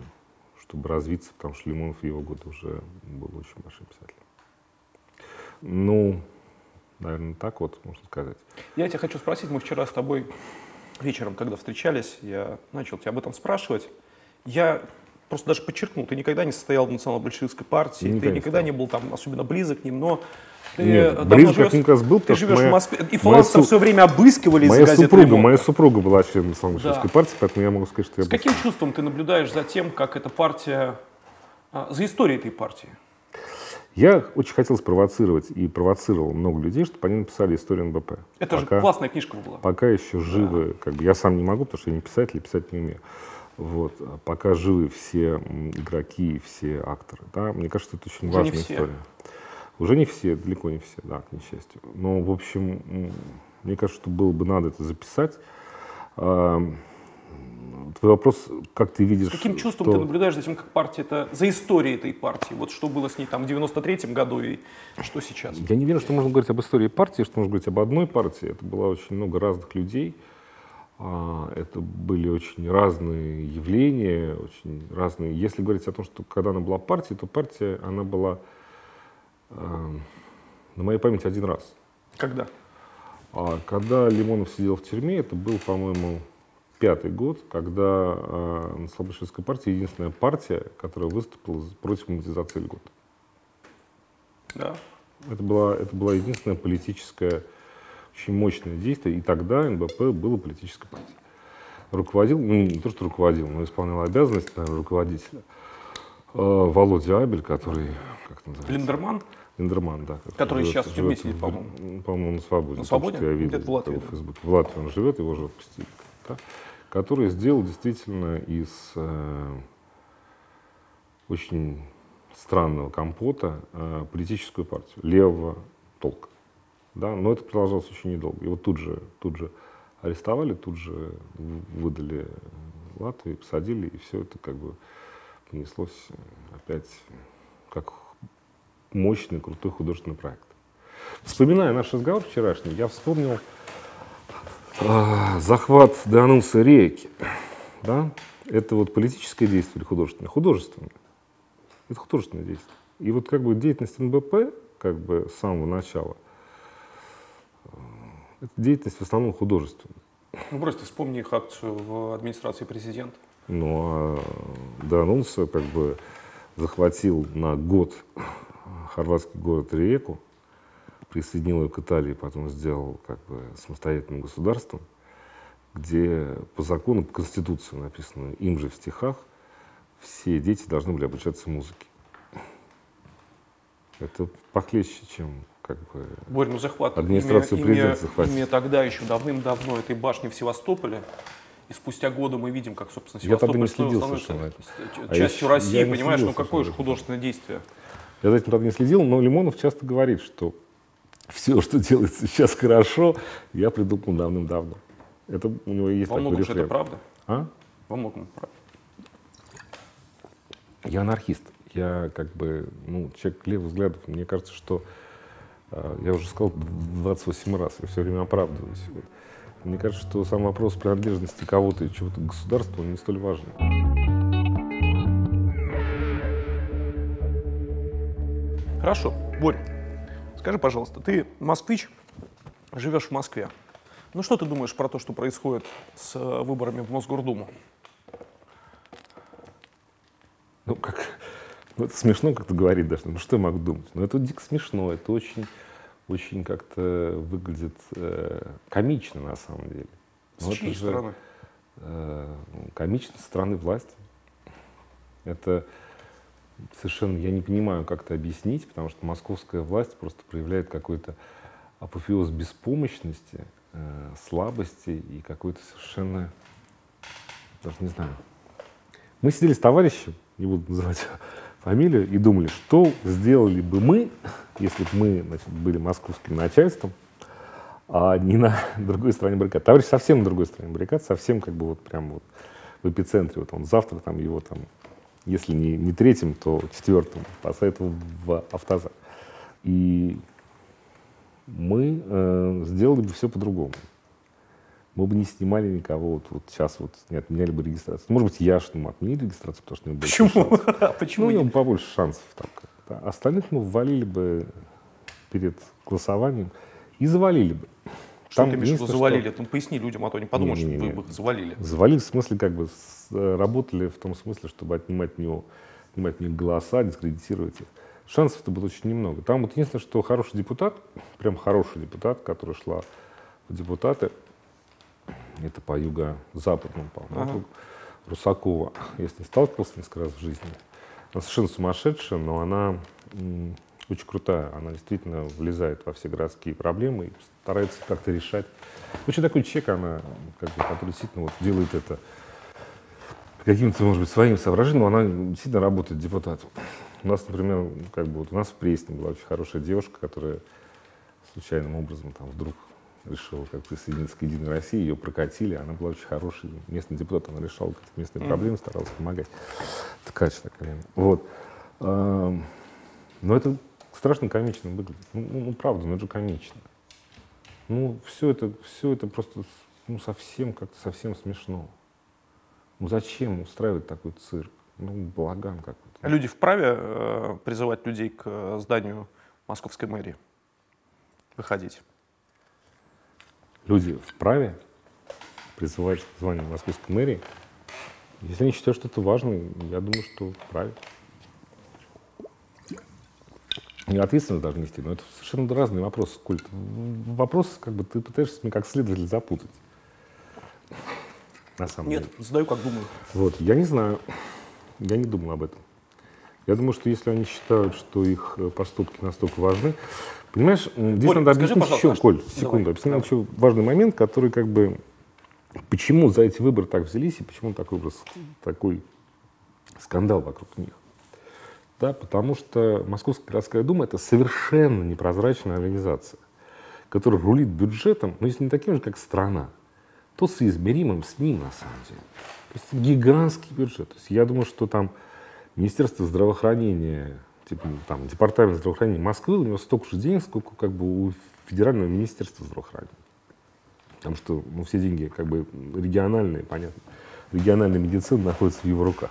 чтобы развиться, потому что Лимонов в его годы уже был очень большим писателем. Ну, Наверное, так вот можно сказать. Я тебя хочу спросить, мы вчера с тобой вечером, когда встречались, я начал тебя об этом спрашивать. Я просто даже подчеркнул, ты никогда не состоял в национал-большевистской партии, Никогда ты не никогда стоял. не был там особенно близок к ним, но ты Нет, близок живешь- как раз был, ты живешь моя- в Москве, и фаланцы су- все время обыскивали из Моя газеты супруга, «Лемон». моя супруга была членом национал-большевистской Да. партии, поэтому я могу сказать, что я С был каким чувством ты наблюдаешь за тем, как эта партия, а, за историей этой партии? Я очень хотел спровоцировать и провоцировал много людей, чтобы они написали историю НБП. Это Пока- же классная книжка была. Пока еще живы, как бы я сам не могу, потому что я не писатель, и писать не умею. Вот. а Пока живы все игроки, все акторы. Да? Мне кажется, это очень Уже важная история. Уже не все, далеко не все, да, к несчастью. Но, в общем, мне кажется, что было бы надо это записать. Твой вопрос, как ты видишь... С каким чувством что- ты наблюдаешь за тем, как партия это, за историей этой партии? Вот что было с ней там в 93-м году и что сейчас? Я не верю, что можно говорить об истории партии, что можно говорить об одной партии. Это было очень много разных людей. А, Это были очень разные явления, очень разные. Если говорить о том, что когда она была партией, то партия, она была а, на моей памяти один раз. Когда? А когда Лимонов сидел в тюрьме, это был, по-моему, пятый год, когда а, Национал-большевистская партия единственная партия, которая выступила против монетизации льгот. Да. Это была, это была единственное политическое, очень мощное действие, и тогда НБП было политической партией. Руководил, ну не то, что руководил, но исполнял обязанности наверное, руководителя э, Володя Абель, который, как называется? Линдерман? Линдерман, да. Который живет- сейчас в тюрьме по-моему. По-моему, на свободе. На свободе? что я видел Где-то в Латвии, в да. Фейсбуке. В Латвии он живет, его же отпустили. да, Который сделал действительно из э, очень странного компота э, политическую партию левого толка. Да, но это продолжалось очень недолго. Его тут же, тут же арестовали, тут же выдали Латвии, посадили, и все это как бы понеслось э, опять как мощный, крутой художественный проект. Вспоминая наш разговор вчерашний, я вспомнил захват Дануса Рейки. Да? Это вот политическое действие или художественное? Художественное. Это художественное действие. И вот как бы деятельность НБП, как бы с самого начала, э, это деятельность в основном художественная. Ну, просто вспомни их акцию в администрации президента. Ну, а Данунса как бы захватил на год хорватский город Риеку, присоединил ее к Италии, потом сделал как бы самостоятельным государством, где по закону, по конституции написано им же в стихах, все дети должны были обучаться музыке. Это похлеще, чем как бы Борь, ну захват. Администрацию имя, президента имя- захватить. имя тогда еще давным-давно этой башни в Севастополе. И спустя годы мы видим, как, собственно, Я тогда Севастополь не следил становится А частью я- России, я понимаешь? следил Ну какое же художественное действие? Я за этим тогда не следил, но Лимонов часто говорит, что все, что делается сейчас хорошо, я придумал давным-давно. Это у него есть Во такой же это правда. А? Во многом правда. Я анархист. Я как бы, ну, человек левых взглядов. Мне кажется, что э, я уже сказал 28 раз, я все время оправдываюсь. Мне кажется, что сам вопрос принадлежности кого-то и чего-то к государству, не столь важен. Хорошо. Борь, скажи, пожалуйста, ты москвич, живешь в Москве. Ну что ты думаешь про то, что происходит с э, выборами в Мосгордуму? Ну, как, ну, это смешно как-то говорить даже. Ну, что я могу думать? Ну, это дико смешно, это очень, очень как-то выглядит э, комично на самом деле. С Ну, это чьей же, стороны? э, комично со стороны власти. Это совершенно, я не понимаю, как это объяснить, потому что московская власть просто проявляет какой-то апофеоз беспомощности, э, слабости и какой-то совершенно, даже не знаю. Мы сидели с товарищем, не буду называть фамилию, и думали, что сделали бы мы, если бы мы значит, были московским начальством, а не на другой стороне баррикад. Товарищ совсем на другой стороне баррикад, совсем как бы вот прям вот в эпицентре. Вот он завтра там его там, если не, не третьим, то четвертым посоветовал в автозак. И мы э, сделали бы все по-другому. Мы бы не снимали никого, вот, вот сейчас вот не отменяли бы регистрацию. Может быть, Яшину мы отменили регистрацию, потому что у него больше Почему? шансов. А Ну, Почему у него побольше шансов там. как-то. Остальных мы ввалили бы перед голосованием И завалили бы. Что Там ты имеешь в виду завалили? Ты поясни людям, а то они подумают, что Не-не-не. вы их завалили. Завалили в смысле, как бы с- э, работали в том смысле, чтобы отнимать у него, отнимать у них голоса, дискредитировать их. Шансов-то было очень немного. Там вот единственное, что хороший депутат, прям хороший депутат, который шла в депутаты, это по юго-западному, по-моему, Ага. Русакова. Я с ней сталкивался несколько раз в жизни. Она совершенно сумасшедшая, но она очень крутая. Она действительно влезает во все городские проблемы и старается как-то решать. Очень такой человек, она, как бы, который действительно вот делает это каким-то, может быть, своим соображениям, но она действительно работает депутатом. У нас, например, как бы вот у нас в Пресне была очень хорошая девушка, которая случайным образом там вдруг решила как присоединиться к Единой России, ее прокатили, она была очень хорошей местный депутат, она решала какие-то местные проблемы, старалась помогать. Ткач такая. Вот. Но это страшно комично выглядит. Ну, ну, ну, правда, ну это же комично. Ну, все это, все это просто ну, совсем как-то совсем смешно. Ну зачем устраивать такой цирк? Ну, балаган какой-то. А люди вправе э, призывать людей к э, зданию московской мэрии? Выходить. Люди вправе призывать к званию московской мэрии. Если они считают, что это важно, я думаю, что вправе. И ответственность должны нести, но это совершенно разные вопросы, Коль. В- Вопрос, как бы, ты пытаешься меня как следователь запутать. На самом Нет, деле. задаю, как думаю. Вот, я не знаю. Я не думал об этом. Я думаю, что если они считают, что их э, поступки настолько важны, понимаешь, здесь Коль, надо скажи, объяснить пожалуйста, еще, Коль, давай, секунду, объяснить давай. еще важный момент, который как бы, почему за эти выборы так взялись и почему такой, образ- такой скандал вокруг них. Да, потому что Московская городская дума это совершенно непрозрачная организация, которая рулит бюджетом, но если не таким же, как страна, то соизмеримым с ним на самом деле. То есть гигантский бюджет. То есть я думаю, что там Министерство здравоохранения, типа, там, Департамент здравоохранения Москвы, у него столько же денег, сколько как бы у Федерального министерства здравоохранения. Потому что ну, все деньги как бы региональные, понятно. Региональная медицина находится в его руках.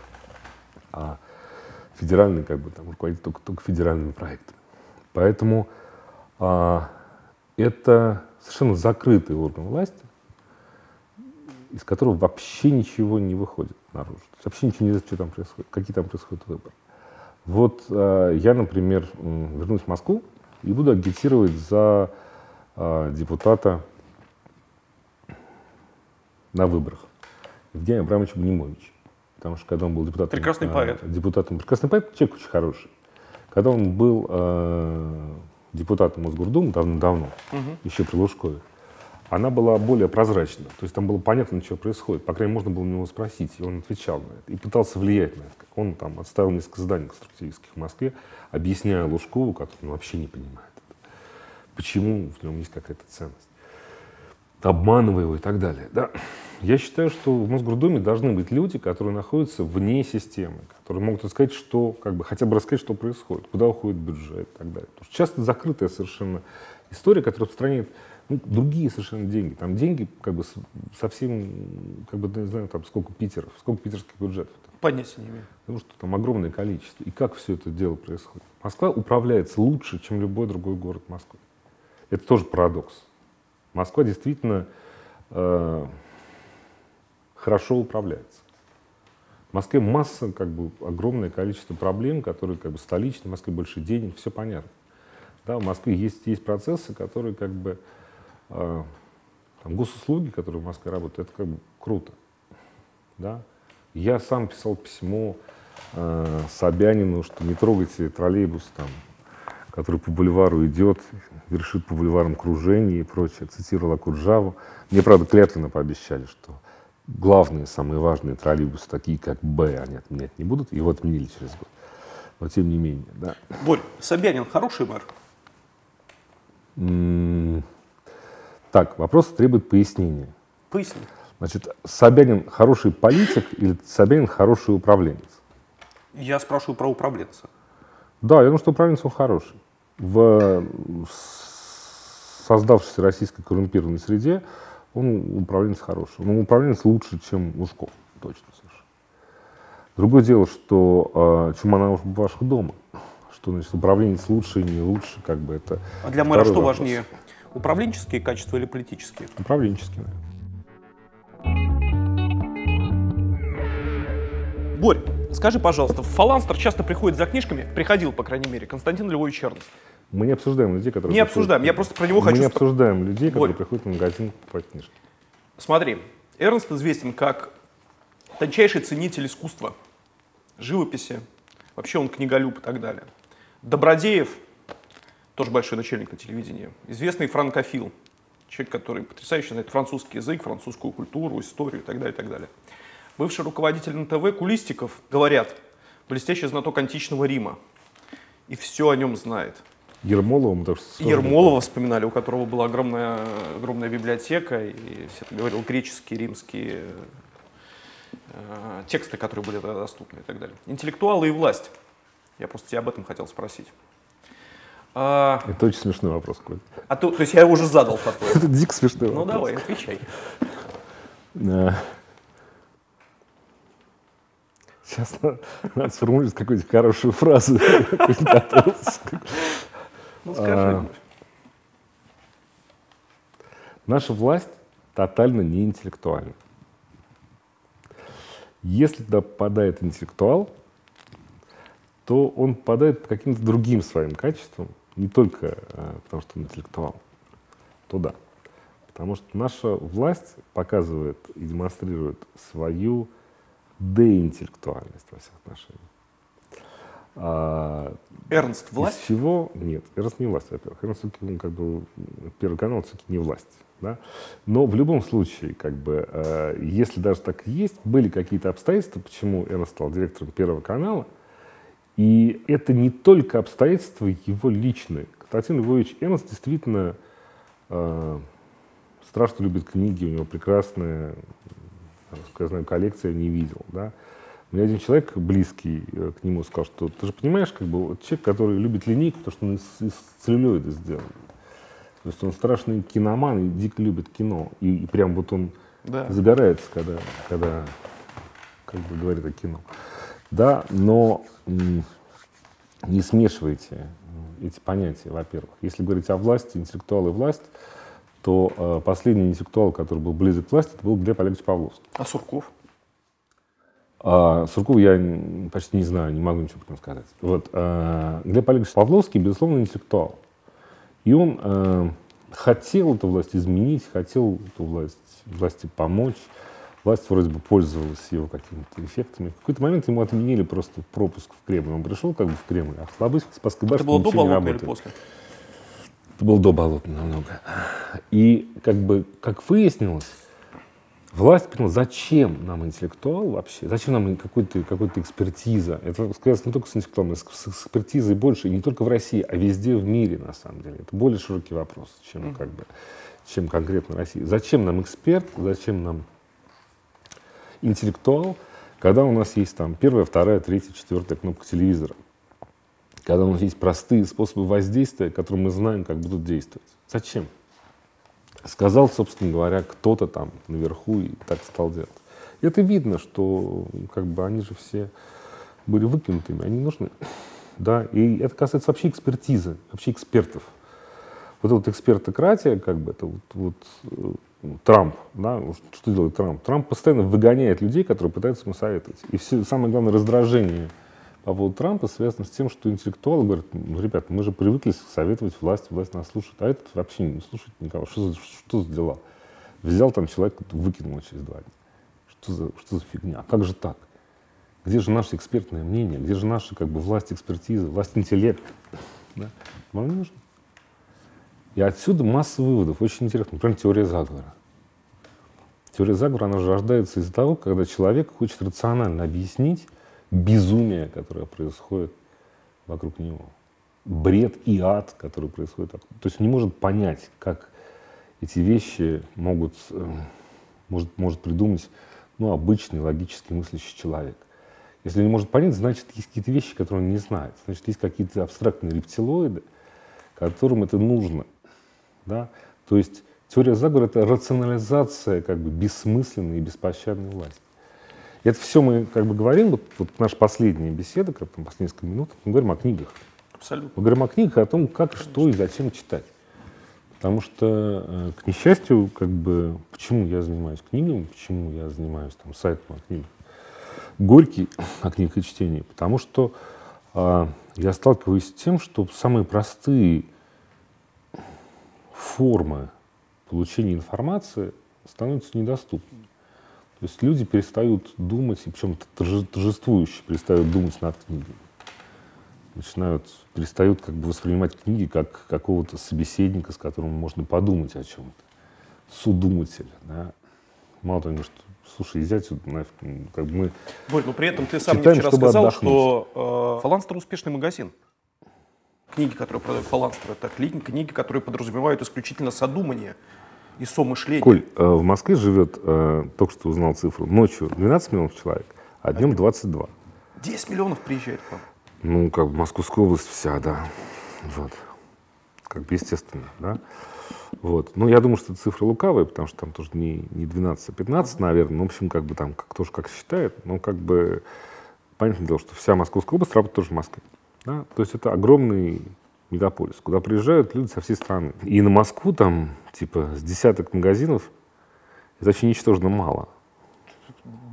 А федеральный как бы там руководит только, только федеральными проектами. Поэтому а, это совершенно закрытый орган власти, из которого вообще ничего не выходит наружу. То есть вообще ничего не знаю, что там происходит, какие там происходят выборы. Вот а, я, например, вернусь в Москву и буду агитировать за а, депутата на выборах. Евгения Абрамовича Бунемовича. Потому что когда он был депутатом... Прекрасный а, поэт. Депутатом, прекрасный поэт, человек очень хороший. Когда он был э, депутатом Мосгордумы давно-давно, еще при Лужкове, она была более прозрачна. То есть там было понятно, что происходит. По крайней мере, можно было у него спросить, и он отвечал на это. И пытался влиять на это. Он там отставил несколько зданий конструктивистских в Москве, объясняя Лужкову, как он вообще не понимает это. Почему в нем есть какая-то ценность обманывая его и так далее. Да. Я считаю, что в Мосгордуме должны быть люди, которые находятся вне системы, которые могут сказать, что, как бы, хотя бы рассказать, что происходит, куда уходит бюджет и так далее. Потому что часто закрытая совершенно история, которая распространяет ну, другие совершенно деньги. Там деньги как бы совсем, как бы, не знаю, там сколько питеров, сколько питерских бюджетов. Понятия не имею. Потому что там огромное количество. И как все это дело происходит? Москва управляется лучше, чем любой другой город Москвы. Это тоже парадокс. Москва действительно э, хорошо управляется. В Москве масса, как бы, огромное количество проблем, которые как бы столичные, в Москве больше денег, все понятно. Да, в Москве есть, есть процессы, которые как бы э, там, госуслуги, которые в Москве работают, это как бы круто. Да? Я сам писал письмо э, Собянину, что не трогайте троллейбус, там, который по бульвару идет, вершит по бульварам кружение и прочее. Цитировал Акуджаву. Мне, правда, клятвенно пообещали, что главные, самые важные троллейбусы, такие как Б, они отменять не будут. Его отменили через год. Но тем не менее, да. Борь, Собянин хороший мэр? М, Так, вопрос требует пояснения. Поясни. Значит, Собянин хороший политик или Собянин хороший управленец? Я спрашиваю про управленца. Да, я думаю, что управленец он хороший. В э, создавшейся российской коррумпированной среде он управленец хороший. Он управленец лучше, чем Лужков, точно совершенно. Другое дело, что э, чума на ваших дома. Что значит управленец лучше и не лучше, как бы это. А для мэра что вопрос. важнее? Управленческие качества или политические? Управленческие, наверное. Борь, скажи, пожалуйста, в Фаланстер часто приходит за книжками, приходил, по крайней мере, Константин Львович Эрнст. Мы не обсуждаем людей, которые... Не обсуждаем, я просто про него Мы хочу не спро- обсуждаем людей, которые Борь. приходят в магазин покупать книжки. Смотри, Эрнст известен как тончайший ценитель искусства, живописи, вообще он книголюб и так далее. Добродеев, тоже большой начальник на телевидении, известный франкофил, человек, который потрясающе знает французский язык, французскую культуру, историю и так далее, и так далее. Бывший руководитель НТВ Кулистиков, говорят, блестящий знаток античного Рима, и все о нем знает. Ермолова мы тоже... Ермолова вспоминали, у которого была огромная, огромная библиотека, и все это говорил греческие, римские э, тексты, которые были тогда доступны и так далее. Интеллектуалы и власть. Я просто тебя об этом хотел спросить. А, Это очень смешной вопрос, Коль. а то, то есть я его уже задал такой. Это дико смешной Ну вопрос. давай, отвечай. Сейчас надо, надо сформулировать какую-нибудь хорошую фразу. Ну скажи. А. Наша власть тотально неинтеллектуальна. Если туда попадает интеллектуал, то он попадает по каким-то другим своим качествам, не только э, потому, что он интеллектуал, то да. Потому что наша власть показывает и демонстрирует свою деинтеллектуальность во всех отношениях. А, Эрнст, власть? всего нет. Эрнст не власть, во-первых. Эрнст ну, как бы, Первый канал все-таки не власть. Да? Но в любом случае, как бы, э, если даже так и есть, были какие-то обстоятельства, почему Эрнст стал директором Первого канала, и это не только обстоятельства его личные. Константин Львович Эрнст действительно э, страшно любит книги, у него прекрасная, насколько я знаю, коллекция, не видел. Да? Мне один человек, близкий э, к нему, сказал, что ты же понимаешь, как бы вот человек, который любит линейку, потому что он из, из целлюлоида сделан. То есть он страшный киноман и дико любит кино. И, и прям вот он Да. загорается, когда, когда как бы говорит о кино. Да, но не смешивайте м, эти понятия, во-первых. Если говорить о власти, интеллектуал и власть, то э, последний интеллектуал, который был близок к власти, это был Глеб Олегович Павловский. А Сурков? А Суркова я почти не знаю, не могу ничего про него сказать. Вот, а, Глеб Олегович Павловский, безусловно, интеллектуал. И он э, хотел эту власть изменить, хотел эту власть, власти помочь. Власть вроде бы пользовалась его какими-то эффектами. В какой-то момент ему отменили просто пропуск в Кремль. Он пришел как бы в Кремль, а Слободской Спасской Это башне было до Болотного или после? Это было до Болотного намного. И как бы, как выяснилось, власть поняла, зачем нам интеллектуал вообще, зачем нам какой-то какой экспертиза. Это связано не только с интеллектуалом, с экспертизой больше, и не только в России, а везде в мире, на самом деле. Это более широкий вопрос, чем, как бы, чем конкретно Россия. Зачем нам эксперт, зачем нам интеллектуал, когда у нас есть там первая, вторая, третья, четвертая кнопка телевизора, когда у нас есть простые способы воздействия, которые мы знаем, как будут действовать. Зачем? Сказал, собственно говоря, кто-то там наверху и так стал делать. И это видно, что как бы они же все были выкинутыми, они нужны. Да, и это касается вообще экспертизы, вообще экспертов. Вот эта вот экспертократия, как бы, это вот, вот э, Трамп, да, что делает Трамп? Трамп постоянно выгоняет людей, которые пытаются ему советовать. И все, самое главное раздражение по поводу Трампа связано с тем, что интеллектуалы говорят, ну, ребята, мы же привыкли советовать власть, власть нас слушает, а этот вообще не слушает никого. Что за, что за дела? Взял там человек, выкинул через два дня. Что за, что за фигня? А как же так? Где же наше экспертное мнение? Где же наша как бы, власть экспертизы, власть интеллекта? Да? Вам не нужно. И отсюда масса выводов. Очень интересно. Например, теория заговора. Теория заговора, она же рождается из-за того, когда человек хочет рационально объяснить безумие, которое происходит вокруг него. Бред и ад, который происходит. То есть он не может понять, как эти вещи могут, э, может, может придумать ну, обычный логически мыслящий человек. Если он не может понять, значит, есть какие-то вещи, которые он не знает. Значит, есть какие-то абстрактные рептилоиды, которым это нужно. Да? То есть теория заговора — это рационализация как бы бессмысленной и беспощадной власти. И это все мы как бы говорим, вот, вот наша последняя беседа, как там последние несколько минут, мы говорим о книгах. Абсолютно. Мы говорим о книгах, о том, как, что и зачем читать. Потому что, э, к несчастью, как бы, почему я занимаюсь книгами, почему я занимаюсь там сайтом о книгах, горький о книгах и чтении, потому что э, я сталкиваюсь с тем, что самые простые формы получения информации становятся недоступными. То есть люди перестают думать, и причем торжествующе перестают думать над книгами. Начинают, перестают как бы воспринимать книги как какого-то собеседника, с которым можно подумать о чем-то. Судумателя. Да? Мало того, что слушай, иди отсюда, нафиг, как бы мы Борь, но при этом ты сам читаем, мне вчера сказал, отдохнуть. что э, Фаланстер успешный магазин. Книги, которые продают Фаланстер, это книги, которые подразумевают исключительно содумание и сомышление. Коль, э, в Москве живет, э, только что узнал цифру, ночью 12 миллионов человек, а днем 22. 10 миллионов приезжает к вам. Ну, как бы Московская область вся, да. Вот. Как бы естественно, да. Вот. Ну, я думаю, что это цифра лукавая, потому что там тоже не, не 12, а 15, наверное. Ну, в общем, как бы там как, тоже как считает. Но как бы понятное дело, что вся Московская область работает тоже в Москве. Да? То есть это огромный мегаполис, куда приезжают люди со всей страны. И на Москву там, типа, с десяток магазинов, это очень ничтожно мало.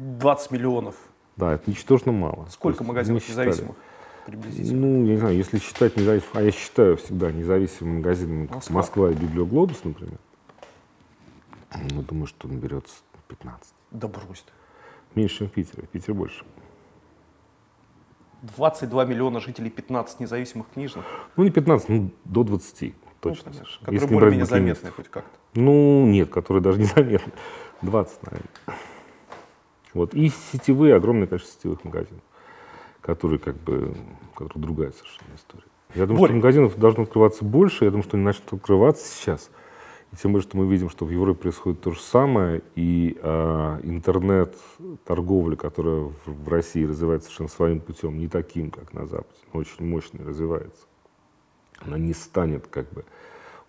20 миллионов. Да, это ничтожно мало. Сколько есть магазинов независимых? Приблизительно. Ну, я не знаю, если считать независимым, а я считаю всегда независимым магазином Москва. Москва и Библиоглобус, например, ну, думаю, что наберется 15. Да брось ты. Меньше, чем в Питере. В Питере больше. 22 миллиона жителей, 15 независимых книжных, Ну, не 15, ну, до 20, точно. ну, совершенно. которые Если не более-менее заметны хоть как-то. Ну, нет, которые даже незаметны. 20, наверное. Вот. И сетевые, огромное количество сетевых магазинов, которые как бы, у которых другая совершенно история. Я думаю, Борь. что магазинов должно открываться больше, я думаю, что они начнут открываться сейчас. И тем более, что мы видим, что в Европе происходит то же самое, и а, интернет-торговля, которая в, в России развивается совершенно своим путем, не таким, как на Западе, но очень мощно развивается. Она не станет как бы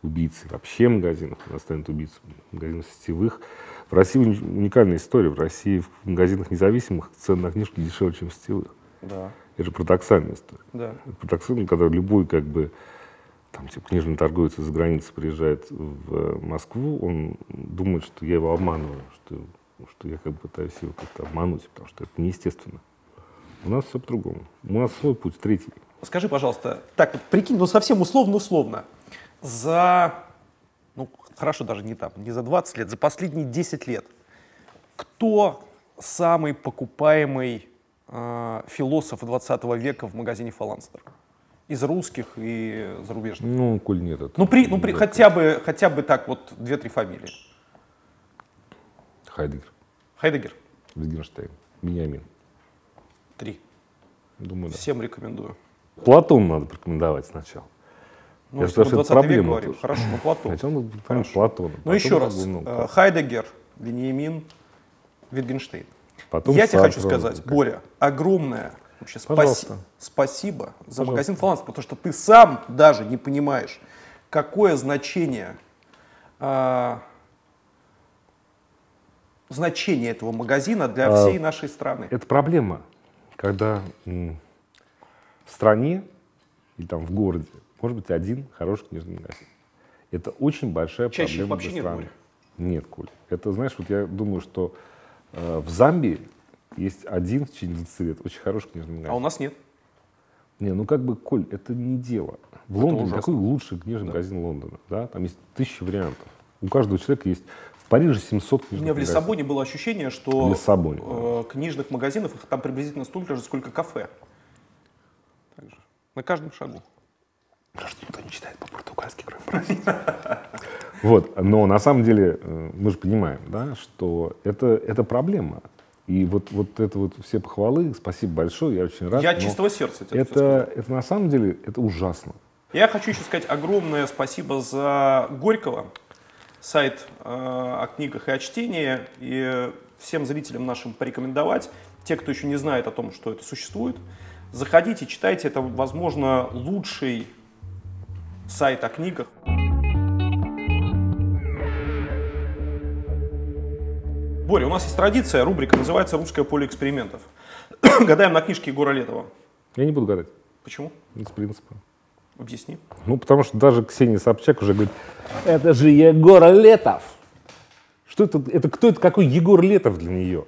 убийцей вообще магазинов, она станет убийцей магазинов сетевых. В России уни- уникальная история. В России в магазинах независимых цены на книжки дешевле, чем в сетевых. Да, Это же парадоксальная история. да. Это парадоксально, когда любой как бы там, типа, книжный торговец из-за границы приезжает в Москву, он думает, что я его обманываю, что, что я как бы пытаюсь его как-то обмануть, потому что это неестественно. У нас все по-другому. У нас свой путь, третий. Скажи, пожалуйста, так вот прикинь, ну совсем условно-условно, за, ну хорошо, даже не там, не за 20 лет, за последние 10 лет, кто самый покупаемый э, философ 20 века в магазине Фаланстер? Из русских и зарубежных. Ну, коль нет, это... Ну, при, ну при, хотя, бы, хотя бы так вот две-три фамилии. Хайдегер, Хайдегер, Wittgenstein, Бениамин. три. Думаю, да. Всем рекомендую. Платон надо порекомендовать сначала. Ну, Я считаю, что 20 это век проблема говорим, тоже. хорошо, ну Платон. Сначала Хорошо. Платона. Ну еще раз, надо, ну, э, Хайдегер, Вениамин, Витгенштейн. потом Я тебе хочу сказать, Боря, огромное вообще спаси- спасибо за Пожалуйста. магазин Фаланс, потому что ты сам даже не понимаешь, какое значение а, значение этого магазина для А, всей нашей страны. Это проблема, когда м, в стране или там в городе может быть один хороший книжный магазин. Это очень большая Чаще проблема вообще для нет, страны. Боря. Нет, Коль. Это, знаешь, вот я думаю, что э, в Замбии есть один в течение 20 лет очень хороший книжный магазин. А у нас нет. Не, ну как бы, Коль, это не дело. В Лондоне ужасно. какой лучший книжный магазин Лондона? Да? Там есть тысячи вариантов. У каждого человека есть в Париже 700 У книжных меня в магазинов. Лиссабоне было ощущение, что Лиссабоне, э, книжных магазинов их там приблизительно столько же, сколько кафе. Так же. На каждом шагу. Что никто не читает по-португальски, кроме бразильцев. Вот, но на самом деле э, мы же понимаем, да, что это, это проблема. И вот, вот это вот все похвалы, спасибо большое, я очень рад. Я но чистого сердца тебе это, это на самом деле это ужасно. Я хочу еще сказать огромное спасибо за Горького, сайт э, о книгах и о чтении, и всем зрителям нашим порекомендовать. Те, кто еще не знает о том, что это существует, заходите, читайте. Это, возможно, лучший сайт о книгах. Боря, у нас есть традиция, рубрика называется «Русское поле экспериментов». Гадаем на книжке Егора Летова. Я не буду гадать, Почему? из принципа. Объясни. Ну, потому что даже Ксения Собчак уже говорит, это же Егор Летов. Что это, это кто это, какой Егор Летов для нее?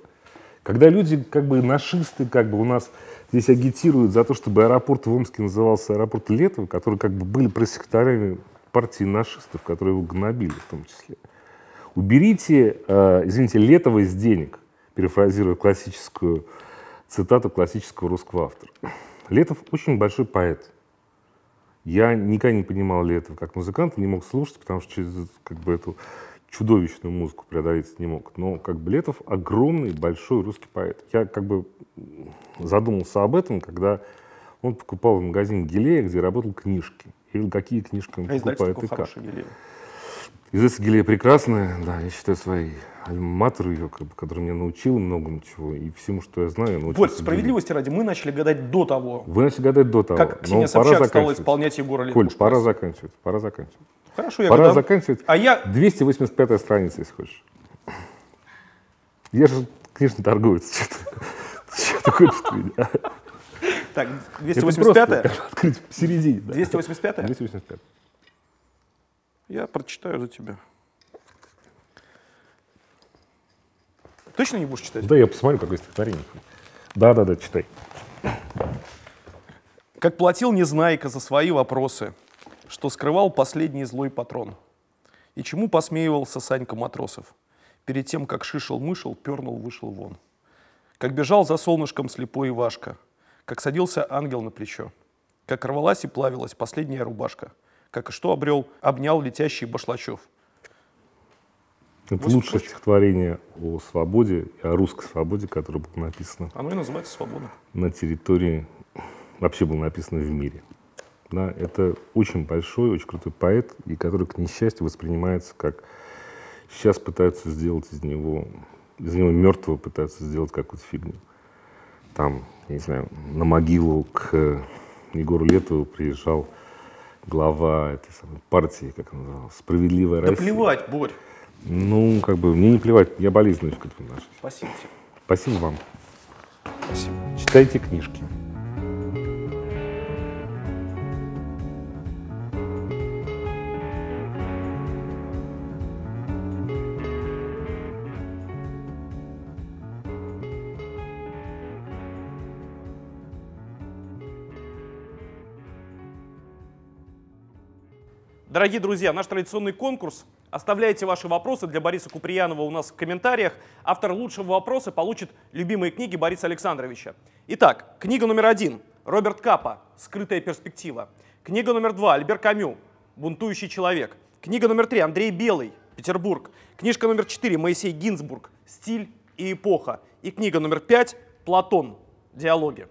Когда люди, как бы, нашисты, как бы, у нас здесь агитируют за то, чтобы аэропорт в Омске назывался аэропорт Летова, которые, как бы, были пресс-секретарями партии нашистов, которые его гнобили в том числе. Уберите, э, извините, Летова из денег, перефразируя классическую цитату классического русского автора. Летов очень большой поэт. Я никогда не понимал Летова как музыканта, не мог слушать, потому что через как бы, эту чудовищную музыку преодолеть не мог. Но как бы Летов огромный, большой русский поэт. Я как бы задумался об этом, когда он покупал в магазине Гелея, где работал книжки. И какие книжки он А покупает и как. хорошее Гелея прекрасное, да, я считаю своей альматору ее, как бы, которая меня научила многому чего, и всему, что я знаю, я научился. Боль, в Гелее. справедливости ради, мы начали гадать до того, Вы начали гадать до того. как но Ксения пора Собчак стала исполнять Егора Летова. Коль, пора заканчивать, пора заканчивать. Хорошо, я Пора гадам. заканчивать. А я 285 страница, если хочешь. Я же книжный торговец. Что ты, хочешь меня? Так, Это 285 просто Открыть в середине. да. 285 285. Я прочитаю за тебя. Точно не будешь читать? Да, я посмотрю, какое стихотворение. Да, да, да, читай. Как платил Незнайка за свои вопросы, что скрывал последний злой патрон. И чему посмеивался Санька Матросов? Перед тем, как шишел-мышел, пернул, вышел вон. Как бежал за солнышком слепой Ивашка, как садился ангел на плечо, как рвалась и плавилась последняя рубашка, как и что обрел, обнял летящий Башлачев. Это Восемь лучшее строчек. стихотворение о свободе о русской свободе, которое было написано Оно и называется «Свобода». на территории, вообще было написано в мире. Да, это очень большой, очень крутой поэт, и который, к несчастью, воспринимается как сейчас пытаются сделать из него, из него мертвого пытаются сделать какую-то фигню. Там, я не знаю, на могилу к Егору Летову приезжал глава этой самой партии, как она называлась, «Справедливая Да Россия». плевать, Борь. Ну, как бы, мне не плевать, я болезненно к этому отношусь. Спасибо тебе. Спасибо вам. Спасибо. Читайте книжки. Дорогие друзья, наш традиционный конкурс. Оставляйте ваши вопросы для Бориса Куприянова у нас в комментариях. Автор лучшего вопроса получит любимые книги Бориса Александровича. Итак, книга номер один. Роберт Капа «Скрытая перспектива». Книга номер два. Альбер Камю «Бунтующий человек». Книга номер три. Андрей Белый «Петербург». Книжка номер четыре. Моисей Гинзбург «Стиль и эпоха». И книга номер пять. Платон «Диалоги».